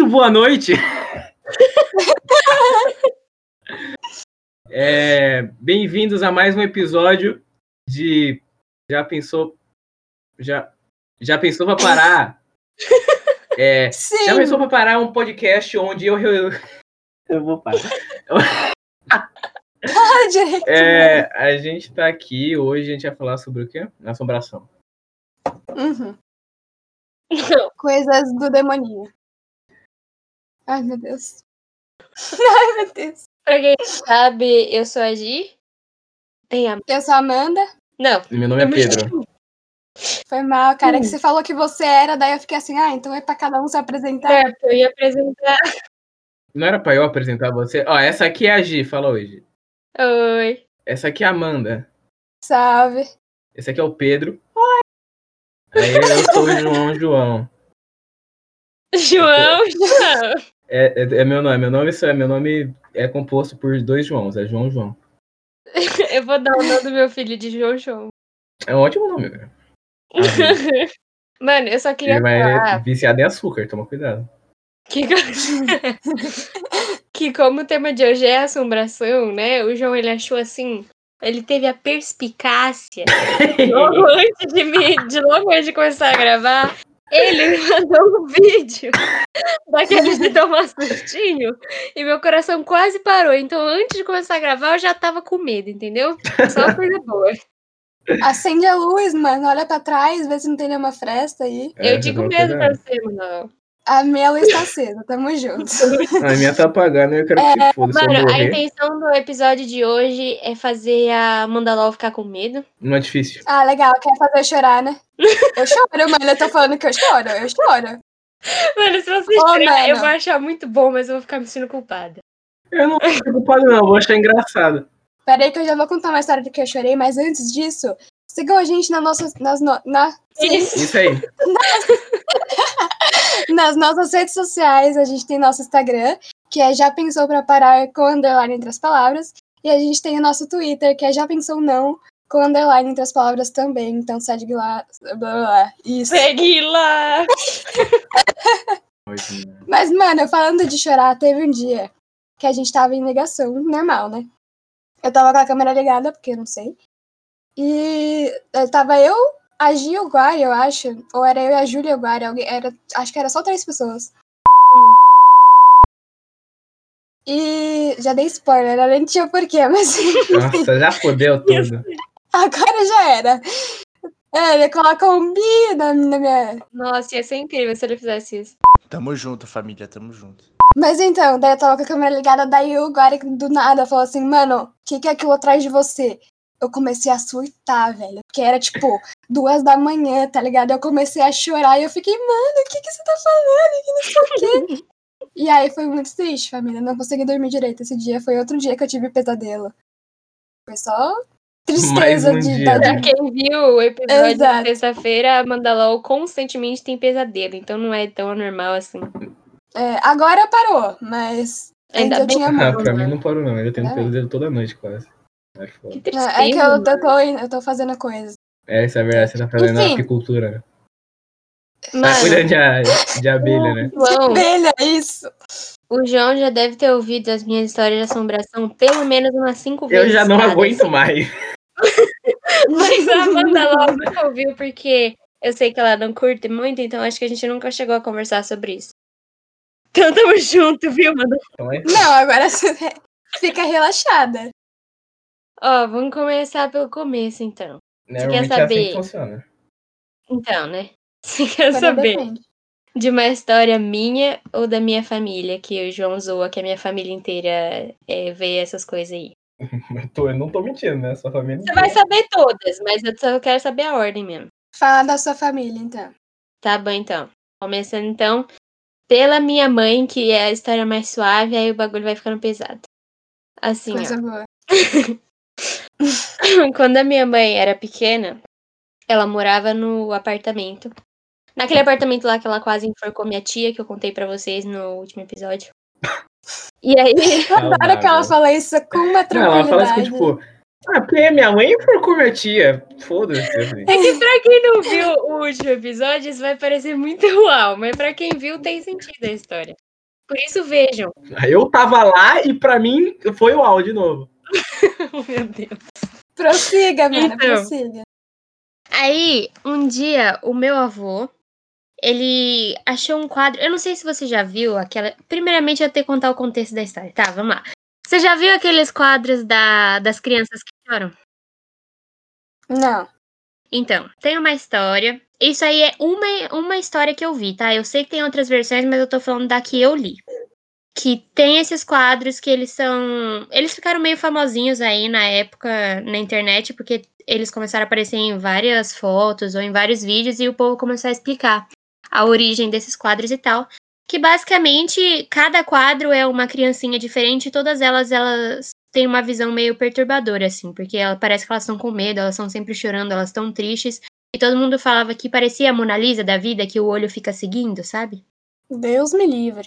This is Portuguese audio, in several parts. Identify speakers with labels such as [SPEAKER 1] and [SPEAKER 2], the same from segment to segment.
[SPEAKER 1] Muito boa noite. É, Bem-vindos a mais um episódio de Já pensou já já pensou para parar? É,
[SPEAKER 2] Sim.
[SPEAKER 1] já pensou para parar um podcast onde eu eu, eu vou parar.
[SPEAKER 2] Ah.
[SPEAKER 1] É, a gente tá aqui hoje a gente vai falar sobre o quê? Assombração.
[SPEAKER 2] Uhum. Coisas do demoninho. Ai, meu Deus. Ai, meu Deus.
[SPEAKER 3] Pra quem sabe, eu sou a Gi. Tem a.
[SPEAKER 2] Eu sou a Amanda.
[SPEAKER 3] Não.
[SPEAKER 1] Meu nome é Pedro.
[SPEAKER 2] Foi mal, cara,
[SPEAKER 3] Hum.
[SPEAKER 2] que você falou que você era, daí eu fiquei assim, ah, então é pra cada um se apresentar.
[SPEAKER 3] Certo, eu ia apresentar.
[SPEAKER 1] Não era para eu apresentar você? Ó, essa aqui é a Gi, fala hoje.
[SPEAKER 3] Oi.
[SPEAKER 1] Essa aqui é a Amanda.
[SPEAKER 2] Salve.
[SPEAKER 1] Esse aqui é o Pedro. Aí eu sou o João João.
[SPEAKER 3] João, João.
[SPEAKER 1] É, é, é meu nome. Meu nome, é, meu nome é composto por dois Joãos. É João João.
[SPEAKER 3] Eu vou dar o nome do meu filho de João João.
[SPEAKER 1] É um ótimo nome, velho.
[SPEAKER 3] Mano, eu só queria
[SPEAKER 1] Ele vai
[SPEAKER 3] falar
[SPEAKER 1] viciado em açúcar, toma cuidado.
[SPEAKER 3] que... que como o tema de hoje é assombração, né? O João, ele achou assim... Ele teve a perspicácia logo antes de, me, de logo antes de começar a gravar, ele mandou um vídeo daqueles de tomar sustinho e meu coração quase parou. Então, antes de começar a gravar, eu já tava com medo, entendeu? Só coisa boa.
[SPEAKER 2] Acende a luz, mano. Olha pra trás, vê se não tem nenhuma fresta aí.
[SPEAKER 1] É,
[SPEAKER 3] eu digo mesmo pra
[SPEAKER 1] cuidado.
[SPEAKER 3] você, mano.
[SPEAKER 2] A minha luz tá acesa, tamo junto.
[SPEAKER 1] A minha tá apagando e eu quero que se foda.
[SPEAKER 3] Mano, a intenção do episódio de hoje é fazer a Mandalor ficar com medo.
[SPEAKER 1] não é difícil.
[SPEAKER 2] Ah, legal, quer fazer eu chorar, né? Eu choro, mano. Eu tô falando que eu choro, eu choro.
[SPEAKER 3] Mano, se você
[SPEAKER 2] Ô,
[SPEAKER 3] chorar, eu vou achar muito bom, mas eu vou ficar me sentindo culpada.
[SPEAKER 1] Eu não fico culpado, não. eu Vou achar engraçado.
[SPEAKER 2] Pera aí que eu já vou contar uma história do que eu chorei, mas antes disso, sigam a gente na nossa, nas, no- na, sim,
[SPEAKER 1] Isso aí.
[SPEAKER 2] nas nossas redes sociais. A gente tem nosso Instagram, que é Já Pensou Pra Parar com underline entre as palavras. E a gente tem o nosso Twitter, que é Já Pensou Não, com underline entre as palavras também. Então segue lá. Blá, blá, blá. Isso.
[SPEAKER 3] Segue lá!
[SPEAKER 2] Mas, mano, falando de chorar, teve um dia que a gente tava em negação, normal, né? Eu tava com a câmera ligada, porque eu não sei. E eh, tava eu, a Gi e o Guari, eu acho. Ou era eu e a Júlia e o Guari. Alguém, era, acho que era só três pessoas. E já dei spoiler, eu nem tinha porquê, mas
[SPEAKER 1] Nossa, já fodeu tudo.
[SPEAKER 2] agora já era. É, ele coloca um bi na, na minha,
[SPEAKER 3] Nossa, ia ser incrível se ele fizesse isso.
[SPEAKER 4] Tamo junto, família, tamo junto.
[SPEAKER 2] Mas então, daí eu tava com a câmera ligada, daí o Guari do nada falou assim, mano, o que, que é aquilo atrás de você? Eu comecei a surtar, velho. Porque era tipo duas da manhã, tá ligado? Eu comecei a chorar e eu fiquei, mano, o que, que você tá falando? Que não sei o quê. e aí foi muito triste, família. Não consegui dormir direito esse dia. Foi outro dia que eu tive pesadelo. Foi só tristeza
[SPEAKER 1] um
[SPEAKER 2] de,
[SPEAKER 1] dia,
[SPEAKER 2] da-
[SPEAKER 1] né?
[SPEAKER 3] Pra quem viu o episódio
[SPEAKER 2] Exato.
[SPEAKER 3] de sexta-feira, a Mandalor constantemente tem pesadelo, então não é tão anormal assim.
[SPEAKER 2] É, agora parou, mas
[SPEAKER 3] Ainda
[SPEAKER 2] eu
[SPEAKER 3] bem.
[SPEAKER 2] tinha
[SPEAKER 1] Ah,
[SPEAKER 2] muito.
[SPEAKER 1] pra mim não parou, não. Eu tenho
[SPEAKER 2] É.
[SPEAKER 1] pesadelo toda noite, quase. É foda.
[SPEAKER 3] Que tristeza.
[SPEAKER 2] É que eu, eu, tô, eu tô fazendo coisas.
[SPEAKER 1] É, essa é a verdade. Você tá fazendo
[SPEAKER 2] Enfim.
[SPEAKER 1] apicultura. né? Tá cuidando de, de abelha, né?
[SPEAKER 3] João,
[SPEAKER 2] Abelha, isso.
[SPEAKER 3] o João já deve ter ouvido as minhas histórias de assombração pelo menos umas cinco
[SPEAKER 1] Eu
[SPEAKER 3] vezes.
[SPEAKER 1] já não
[SPEAKER 3] cada.
[SPEAKER 1] aguento mais.
[SPEAKER 3] Mas a Mandalor nunca ouviu porque eu sei que ela não curte muito, então acho que a gente nunca chegou a conversar sobre isso. Então tamo junto, viu, mano?
[SPEAKER 1] Então é
[SPEAKER 2] Não, agora você fica relaxada.
[SPEAKER 3] Ó, vamos começar pelo começo, então.
[SPEAKER 1] Normalmente é assim
[SPEAKER 3] saber?
[SPEAKER 1] que funciona.
[SPEAKER 3] Então, né? Você quer
[SPEAKER 2] Agora
[SPEAKER 3] saber
[SPEAKER 2] depende.
[SPEAKER 3] de uma história minha ou da minha família, que o João zoa, que a minha família inteira é, vê essas coisas aí?
[SPEAKER 1] Mas tô- eu não tô mentindo, né? Sua família.
[SPEAKER 3] Você vai saber todas, mas eu só quero saber a ordem mesmo.
[SPEAKER 2] Fala da sua família, então.
[SPEAKER 3] Tá bom, então. Começando, então, pela minha mãe, que é a história mais suave, aí o bagulho vai ficando pesado. Assim,
[SPEAKER 2] Coisa
[SPEAKER 3] ó.
[SPEAKER 2] boa.
[SPEAKER 3] Quando a minha mãe era pequena, ela morava no apartamento. Naquele apartamento lá que ela quase enforcou minha tia, que eu contei pra vocês no último episódio. E aí,
[SPEAKER 2] Eu adoro que ela fala isso com uma
[SPEAKER 1] Não, ela fala assim,
[SPEAKER 2] tranquilidade.
[SPEAKER 1] tipo, ah, porque minha mãe enforcou minha tia. Foda-se. assim.
[SPEAKER 3] é que pra quem não viu o último episódio, isso vai parecer muito uau, mas pra quem viu, tem sentido a história. Por isso vejam.
[SPEAKER 1] Eu tava lá e pra mim foi o áudio de novo.
[SPEAKER 3] Meu Deus.
[SPEAKER 2] Prossiga, mano,
[SPEAKER 3] Então.
[SPEAKER 2] prossiga.
[SPEAKER 3] Aí, um dia, o meu avô, ele achou um quadro. Eu não sei se você já viu aquela. Primeiramente, eu tenho que contar o contexto da história. Tá, vamos lá. Você já viu aqueles quadros da, das crianças que choram?
[SPEAKER 2] Não.
[SPEAKER 3] Então, tem uma história. Isso aí é uma, uma história que eu vi, tá? Eu sei que tem outras versões, mas eu tô falando da que eu li. Que tem esses quadros que eles são. Eles ficaram meio famosinhos aí na época na internet, porque eles começaram a aparecer em várias fotos ou em vários vídeos e o povo começou a explicar a origem desses quadros e tal. Que basicamente cada quadro é uma criancinha diferente e todas elas elas têm uma visão meio perturbadora, assim, porque ela, parece que elas estão com medo, elas estão sempre chorando, elas estão tristes. E todo mundo falava que parecia a Mona Lisa da vida, que o olho fica seguindo, sabe?
[SPEAKER 2] Deus me livre.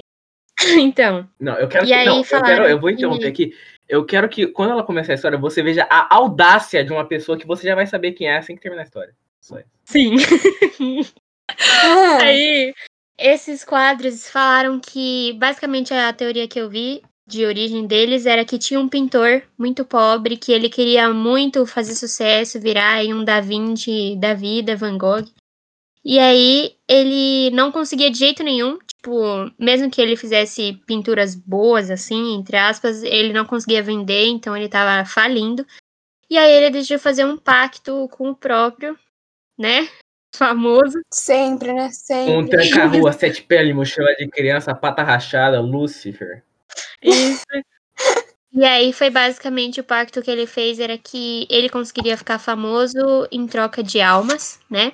[SPEAKER 3] então,
[SPEAKER 1] Não, eu quero
[SPEAKER 3] E
[SPEAKER 1] que.
[SPEAKER 3] aí
[SPEAKER 1] não, eu, quero, eu vou
[SPEAKER 3] que-
[SPEAKER 1] interromper aqui. Eu quero que, quando ela começar a história, você veja a audácia de uma pessoa que você já vai saber quem é assim que terminar a história. Só isso.
[SPEAKER 3] sim.
[SPEAKER 2] Ah,
[SPEAKER 3] Aí, esses quadros falaram que, basicamente, a teoria que eu vi de origem deles era que tinha um pintor muito pobre que ele queria muito fazer sucesso, virar aí um Da Vinci da vida, Van Gogh. E aí, ele não conseguia de jeito nenhum, tipo, mesmo que ele fizesse pinturas boas, assim, entre aspas, ele não conseguia vender, então ele tava falindo. E aí, ele decidiu fazer um pacto com o próprio, né, famoso,
[SPEAKER 2] sempre, né?
[SPEAKER 1] Um
[SPEAKER 2] Sempre.
[SPEAKER 1] tranca-rua, sete pele, mochila de criança, pata rachada, Lucifer.
[SPEAKER 3] Isso. E aí foi basicamente o pacto que ele fez era que ele conseguiria ficar famoso em troca de almas, né?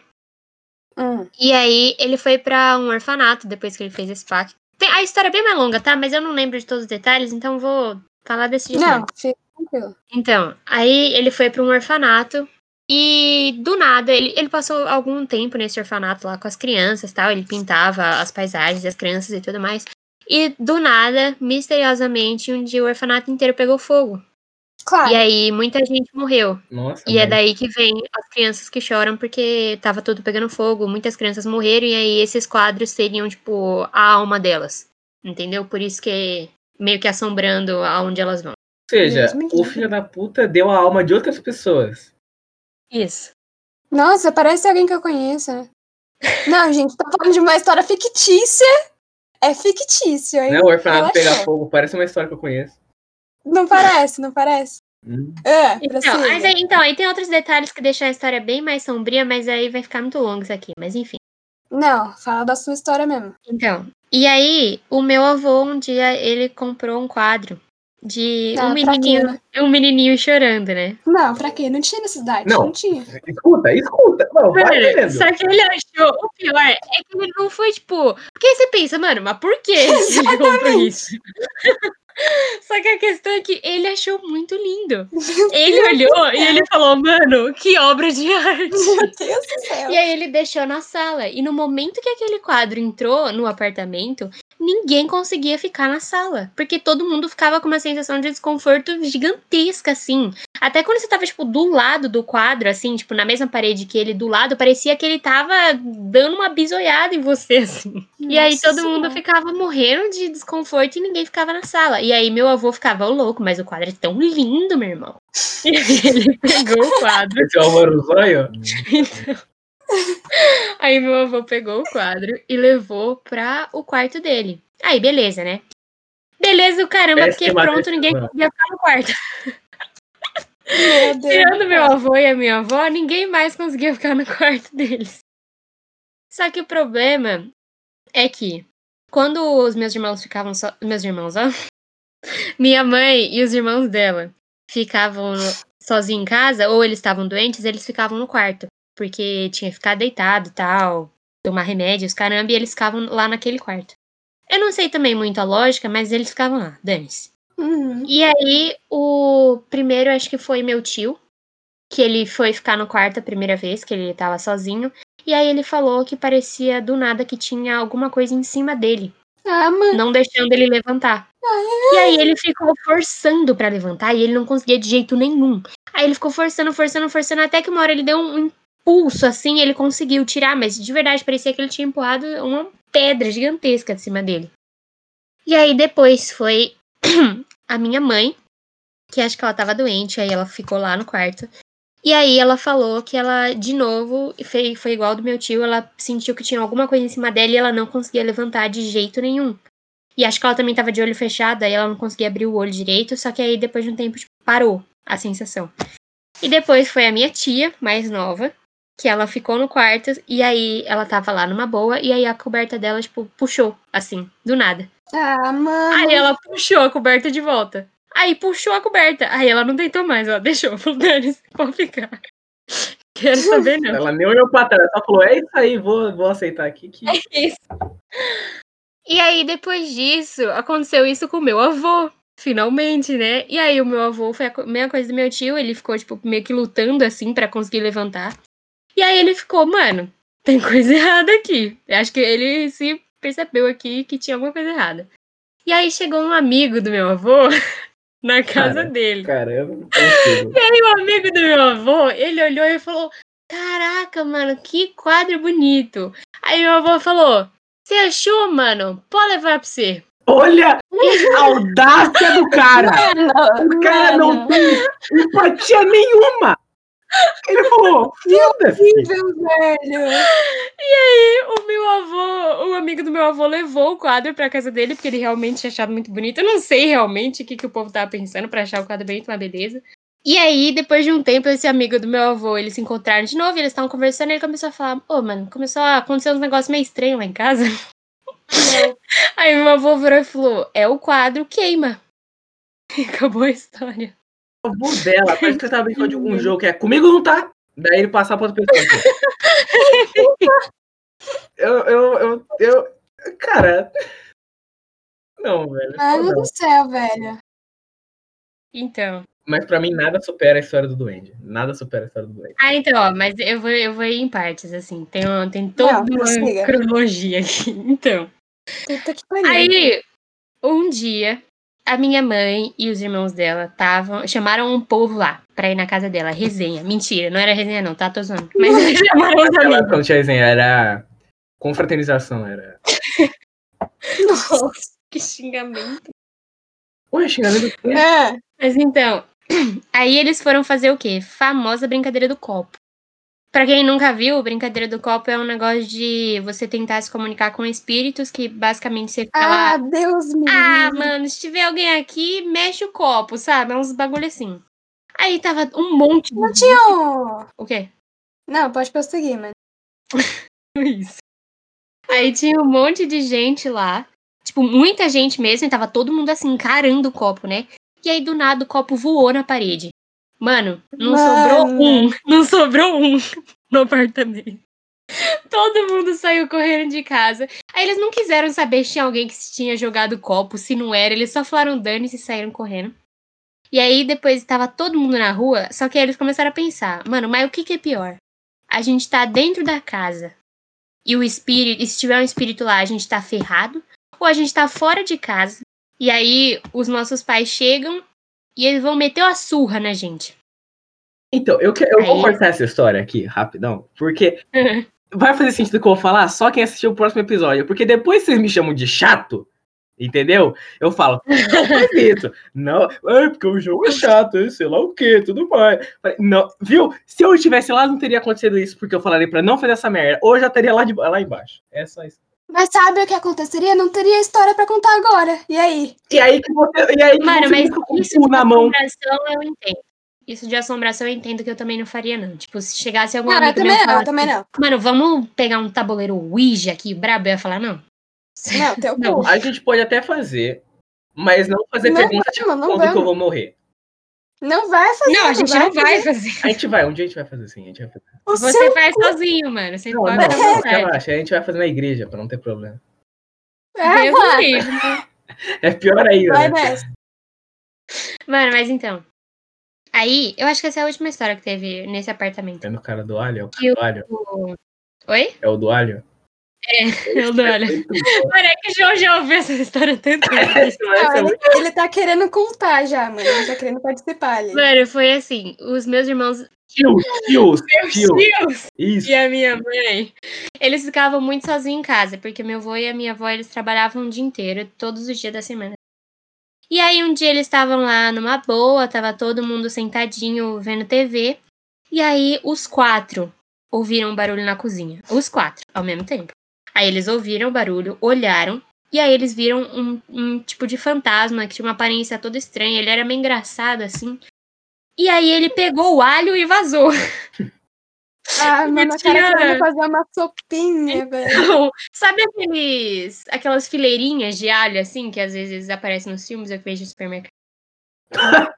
[SPEAKER 2] Hum.
[SPEAKER 3] E aí ele foi pra um orfanato depois que ele fez esse pacto. Tem- a história é bem mais longa, tá? Mas eu não lembro de todos os detalhes, então vou falar desse jeito.
[SPEAKER 2] Não, fica tranquilo.
[SPEAKER 3] Então, aí ele foi pra um orfanato e do nada ele, ele passou algum tempo nesse orfanato lá com as crianças, tal, ele pintava as paisagens das crianças e tudo mais. E do nada, misteriosamente, um dia o orfanato inteiro pegou fogo.
[SPEAKER 2] Claro.
[SPEAKER 3] E aí muita gente morreu.
[SPEAKER 1] Nossa.
[SPEAKER 3] E é
[SPEAKER 1] velho.
[SPEAKER 3] daí que vem as crianças que choram porque tava tudo pegando fogo, muitas crianças morreram e aí esses quadros seriam tipo a alma delas. Entendeu? Por isso que meio que assombrando aonde elas vão.
[SPEAKER 1] Ou seja, o filho da puta deu a alma de outras pessoas.
[SPEAKER 3] Isso.
[SPEAKER 2] Nossa, parece alguém que eu conheço, né? Não, gente, tá falando de uma história fictícia. É fictício, hein?
[SPEAKER 1] Né? O orfanato pegar fogo parece uma história que eu conheço.
[SPEAKER 2] Não parece, não parece.
[SPEAKER 1] Hum.
[SPEAKER 2] É,
[SPEAKER 3] Então, mas aí, então, aí tem outros detalhes que deixam a história bem mais sombria, mas aí vai ficar muito longo isso aqui. Mas enfim.
[SPEAKER 2] Não, fala da sua história mesmo.
[SPEAKER 3] Então, e aí, o meu avô, um dia, ele comprou um quadro de
[SPEAKER 2] Ah,
[SPEAKER 3] um
[SPEAKER 2] pra quê,
[SPEAKER 3] menininho,
[SPEAKER 2] né?
[SPEAKER 3] um menininho chorando, né?
[SPEAKER 2] Não, pra quê? Não tinha necessidade.
[SPEAKER 1] Não.
[SPEAKER 2] Não, tinha.
[SPEAKER 1] Escuta, escuta. Não,
[SPEAKER 3] Mano, só que ele achou, o pior é que ele não foi, tipo... Porque aí você pensa, mano, mas por que ele comprou isso? Só que a questão é que ele achou muito lindo. Ele olhou e ele falou, mano, que obra de arte.
[SPEAKER 2] Meu Deus do céu.
[SPEAKER 3] E aí ele deixou na sala. E no momento que aquele quadro entrou no apartamento, ninguém conseguia ficar na sala. Porque todo mundo ficava com uma sensação de desconforto gigantesca, assim. Até quando você tava, tipo, do lado do quadro, assim, tipo, na mesma parede que ele, do lado, parecia que ele tava dando uma bisoiada em você, assim. E aí
[SPEAKER 2] Nossa
[SPEAKER 3] todo mundo ficava morrendo de desconforto e ninguém ficava na sala. E aí meu avô ficava "Ô, louco, mas o quadro é tão lindo, meu irmão. E aí ele pegou o quadro.
[SPEAKER 1] Esse é o Zóio?
[SPEAKER 3] Aí meu avô pegou o quadro e levou pra o quarto dele. Aí, beleza, né? Beleza o caramba, porque
[SPEAKER 1] bateu
[SPEAKER 3] pronto, ninguém conseguia ficar no quarto.
[SPEAKER 2] Meu Deus.
[SPEAKER 3] Tirando meu avô e a minha avó, ninguém mais conseguia ficar no quarto deles. Só que o problema é que quando os meus irmãos ficavam só. Meus irmãos, ó. Minha mãe e os irmãos dela ficavam sozinhos em casa, ou eles estavam doentes, eles ficavam no quarto. Porque tinha que ficar deitado e tal, tomar remédios, caramba, e eles ficavam lá naquele quarto. Eu não sei também muito a lógica, mas eles ficavam lá, dane-se.
[SPEAKER 2] Uhum.
[SPEAKER 3] E aí, o primeiro acho que foi meu tio, que ele foi ficar no quarto a primeira vez, que ele tava sozinho. E aí ele falou que parecia do nada que tinha alguma coisa em cima dele,
[SPEAKER 2] Ah, mano.
[SPEAKER 3] não deixando ele levantar. E aí ele ficou forçando pra levantar e ele não conseguia de jeito nenhum. Aí ele ficou forçando, forçando, forçando, até que uma hora ele deu um impulso assim, ele conseguiu tirar, mas de verdade parecia que ele tinha empurrado uma pedra gigantesca de cima dele. E aí depois foi a minha mãe, que acho que ela tava doente, aí ela ficou lá no quarto. E aí ela falou que ela, de novo, foi, foi igual do meu tio, ela sentiu que tinha alguma coisa em cima dela e ela não conseguia levantar de jeito nenhum. E acho que ela também tava de olho fechado, aí ela não conseguia abrir o olho direito, só que aí depois de um tempo, tipo, parou a sensação. E depois foi a minha tia, mais nova, que ela ficou no quarto e aí ela tava lá numa boa e aí a coberta dela, tipo, puxou, assim, do nada.
[SPEAKER 2] Ah, mano.
[SPEAKER 3] Aí ela puxou a coberta de volta. Aí puxou a coberta. Aí ela não deitou mais, ela deixou. Falou, Dani, pode ficar. Quero saber, não.
[SPEAKER 1] Ela nem olhou pra trás, só falou: é isso aí, vou, vou aceitar aqui. Que...
[SPEAKER 3] É isso. E aí, depois disso, aconteceu isso com o meu avô. Finalmente, né? E aí, o meu avô foi a mesma coisa do meu tio. Ele ficou, tipo, meio que lutando, assim, para conseguir levantar. E aí, ele ficou, mano, tem coisa errada aqui. Eu acho que ele se percebeu aqui que tinha alguma coisa errada. E aí, chegou um amigo do meu avô na casa
[SPEAKER 1] Cara,
[SPEAKER 3] dele.
[SPEAKER 1] Caramba, não.
[SPEAKER 3] E aí, o amigo do meu avô, ele olhou e falou: Caraca, mano, que quadro bonito. Aí, meu avô falou: Você achou, mano? Pode levar pra você.
[SPEAKER 1] Olha a audácia do cara!
[SPEAKER 2] Mano,
[SPEAKER 1] O cara não
[SPEAKER 2] mano.
[SPEAKER 1] tem empatia nenhuma! Ele falou, foda-se!
[SPEAKER 2] Velho.
[SPEAKER 3] E aí, o meu avô, o amigo do meu avô levou o quadro pra casa dele, porque ele realmente achado muito bonito. Eu não sei realmente o que, que o povo tava pensando pra achar o quadro bonito, mas beleza. E aí, depois de um tempo, esse amigo do meu avô, eles se encontraram de novo, e eles estavam conversando, e ele começou a falar, ô, mano, começou a acontecer uns negócios meio estranhos lá em casa. Aí meu avô virou e falou, é o quadro queima. E acabou a história.
[SPEAKER 1] O dela, parece que você tava brincando de algum jogo que é comigo não tá. Daí ele passar pra outra pessoa. eu, eu, eu, eu. Cara. Não, velho.
[SPEAKER 2] Mano do céu, velho.
[SPEAKER 3] Então.
[SPEAKER 1] Mas pra mim nada supera a história do Duende. Nada supera a história do Duende.
[SPEAKER 3] Ah, então, ó, mas eu vou, eu vou ir em partes, assim. Tem, uma- tem toda
[SPEAKER 2] Não,
[SPEAKER 3] uma cronologia aqui. Então.
[SPEAKER 2] Puta que pariu.
[SPEAKER 3] Aí, um dia, a minha mãe e os irmãos dela estavam. Chamaram um povo lá pra ir na casa dela. Resenha. Mentira, não era resenha, não, tá? Tô zoando. Mas eles chamaram os amigos.
[SPEAKER 1] não tinha resenha, era confraternização, era.
[SPEAKER 3] Nossa, que xingamento.
[SPEAKER 1] Ué, xingamento do quê?
[SPEAKER 2] É.
[SPEAKER 3] Mas então, aí eles foram fazer o quê? Famosa brincadeira do copo. Pra quem nunca viu, brincadeira do copo é um negócio de você tentar se comunicar com espíritos que basicamente você fica lá.
[SPEAKER 2] Ah, Deus me
[SPEAKER 3] Ah, mano, se tiver alguém aqui, mexe o copo, sabe? É uns bagulho assim. Aí tava um monte de.
[SPEAKER 2] Não tinha um...
[SPEAKER 3] O quê?
[SPEAKER 2] Não, pode prosseguir, mano.
[SPEAKER 3] Isso. Aí tinha um monte de gente lá. Tipo, muita gente mesmo, e tava todo mundo assim, encarando o copo, né? E aí, do nada, o copo voou na parede. Mano, não sobrou
[SPEAKER 2] Mano.
[SPEAKER 3] um. Não sobrou um no apartamento. Todo mundo saiu correndo de casa. Aí eles não quiseram saber se tinha alguém que tinha jogado o copo, se não era. Eles só falaram dane-se e saíram correndo. E aí depois tava todo mundo na rua, só que aí eles começaram a pensar, mano, mas o que, que é pior? A gente tá dentro da casa e o espírito, e se tiver um espírito lá, a gente tá ferrado, ou a gente tá fora de casa, e aí os nossos pais chegam e eles vão meter uma surra na gente.
[SPEAKER 1] Então, eu, que- eu vou cortar essa história aqui, rapidão, porque vai fazer sentido que eu vou falar só quem assistiu o próximo episódio. Porque depois vocês me chamam de chato, entendeu? Eu falo, não faz isso. Não, é porque o jogo é chato, sei lá o que, tudo mais. Não, viu? Se eu estivesse lá, não teria acontecido isso, porque eu falaria pra não fazer essa merda. Ou eu já estaria lá, de, lá embaixo. É só isso.
[SPEAKER 2] Mas sabe o que aconteceria? Não teria história pra contar agora. E aí?
[SPEAKER 1] E aí que você. E aí que
[SPEAKER 3] Mano,
[SPEAKER 1] você
[SPEAKER 3] mas isso de
[SPEAKER 1] na mão.
[SPEAKER 3] assombração eu entendo. Isso de assombração eu entendo que eu também não faria, não. Tipo, se chegasse algum
[SPEAKER 2] Não, eu
[SPEAKER 3] amigo
[SPEAKER 2] também
[SPEAKER 3] meu
[SPEAKER 2] não, eu também não.
[SPEAKER 3] Mano, vamos pegar um tabuleiro Ouija aqui, brabo, eu ia falar, não.
[SPEAKER 2] Não, teu
[SPEAKER 3] Não.
[SPEAKER 2] cu.
[SPEAKER 1] A gente pode até fazer, mas não fazer
[SPEAKER 2] Não,
[SPEAKER 1] pergunta tipo,
[SPEAKER 2] não
[SPEAKER 1] quando que eu vou morrer.
[SPEAKER 2] Não vai fazer.
[SPEAKER 3] Não, a gente não vai fazer.
[SPEAKER 1] A gente vai, um dia a gente vai fazer assim, a gente vai fazer.
[SPEAKER 2] O
[SPEAKER 3] Você faz sozinho, mano. Você
[SPEAKER 1] Não,
[SPEAKER 3] pode
[SPEAKER 1] não, não, relaxa, a gente vai fazer na igreja pra não ter problema.
[SPEAKER 2] é, mano.
[SPEAKER 1] É pior ainda.
[SPEAKER 2] Vai
[SPEAKER 1] né?
[SPEAKER 2] nessa.
[SPEAKER 3] Mano, mas então. Aí, eu acho que essa é a última história que teve nesse apartamento.
[SPEAKER 1] É no cara do alho? É o
[SPEAKER 3] o-
[SPEAKER 1] do alho?
[SPEAKER 3] O- Oi?
[SPEAKER 1] É o do alho?
[SPEAKER 3] Eu dou, olha. É que o João já ouviu essa história tanto vezes.
[SPEAKER 2] Não, ele, ele tá querendo contar já, mano. Ele tá querendo participar ali.
[SPEAKER 3] Mano, foi assim, os meus irmãos
[SPEAKER 1] Fios, fios,
[SPEAKER 3] meus tios
[SPEAKER 1] Isso.
[SPEAKER 3] e a minha mãe, eles ficavam muito sozinhos em casa, porque meu avô e a minha avó, eles trabalhavam o dia inteiro, todos os dias da semana. E aí um dia eles estavam lá numa boa, tava todo mundo sentadinho vendo TV, e aí os quatro ouviram um barulho na cozinha. Os quatro, ao mesmo tempo. Aí eles ouviram o barulho, olharam, e aí eles viram um, um tipo de fantasma que tinha uma aparência toda estranha, ele era meio engraçado assim. E aí ele pegou o alho e vazou.
[SPEAKER 2] Ah, mano, cara
[SPEAKER 3] tinha-
[SPEAKER 2] querendo fazer uma sopinha, velho.
[SPEAKER 3] Então, sabe aqueles, aquelas fileirinhas de alho, assim, que às vezes aparecem nos filmes, eu vejo no supermercado?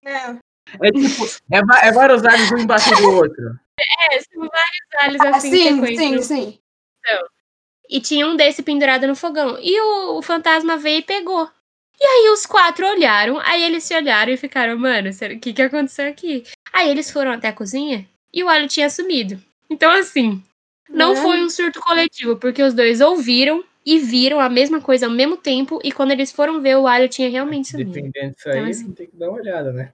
[SPEAKER 2] Não.
[SPEAKER 1] É tipo, é, é vários alhos um embaixo do outro.
[SPEAKER 3] É, são vários alhos
[SPEAKER 2] Ah,
[SPEAKER 3] assim, em
[SPEAKER 2] sim,
[SPEAKER 3] sequência.
[SPEAKER 2] sim, sim.
[SPEAKER 3] E tinha um desse pendurado no fogão. E o, o fantasma veio e pegou. E aí os quatro olharam, aí eles se olharam e ficaram, mano, será- o que que aconteceu aqui? Aí eles foram até a cozinha e o alho tinha sumido. Então, assim, não
[SPEAKER 2] Mano.
[SPEAKER 3] foi um surto coletivo, porque os dois ouviram e viram a mesma coisa ao mesmo tempo, e quando eles foram ver, o alho tinha realmente sumido.
[SPEAKER 1] Dependendo disso
[SPEAKER 3] Então,
[SPEAKER 1] aí,
[SPEAKER 3] assim.
[SPEAKER 1] tem que dar uma olhada, né?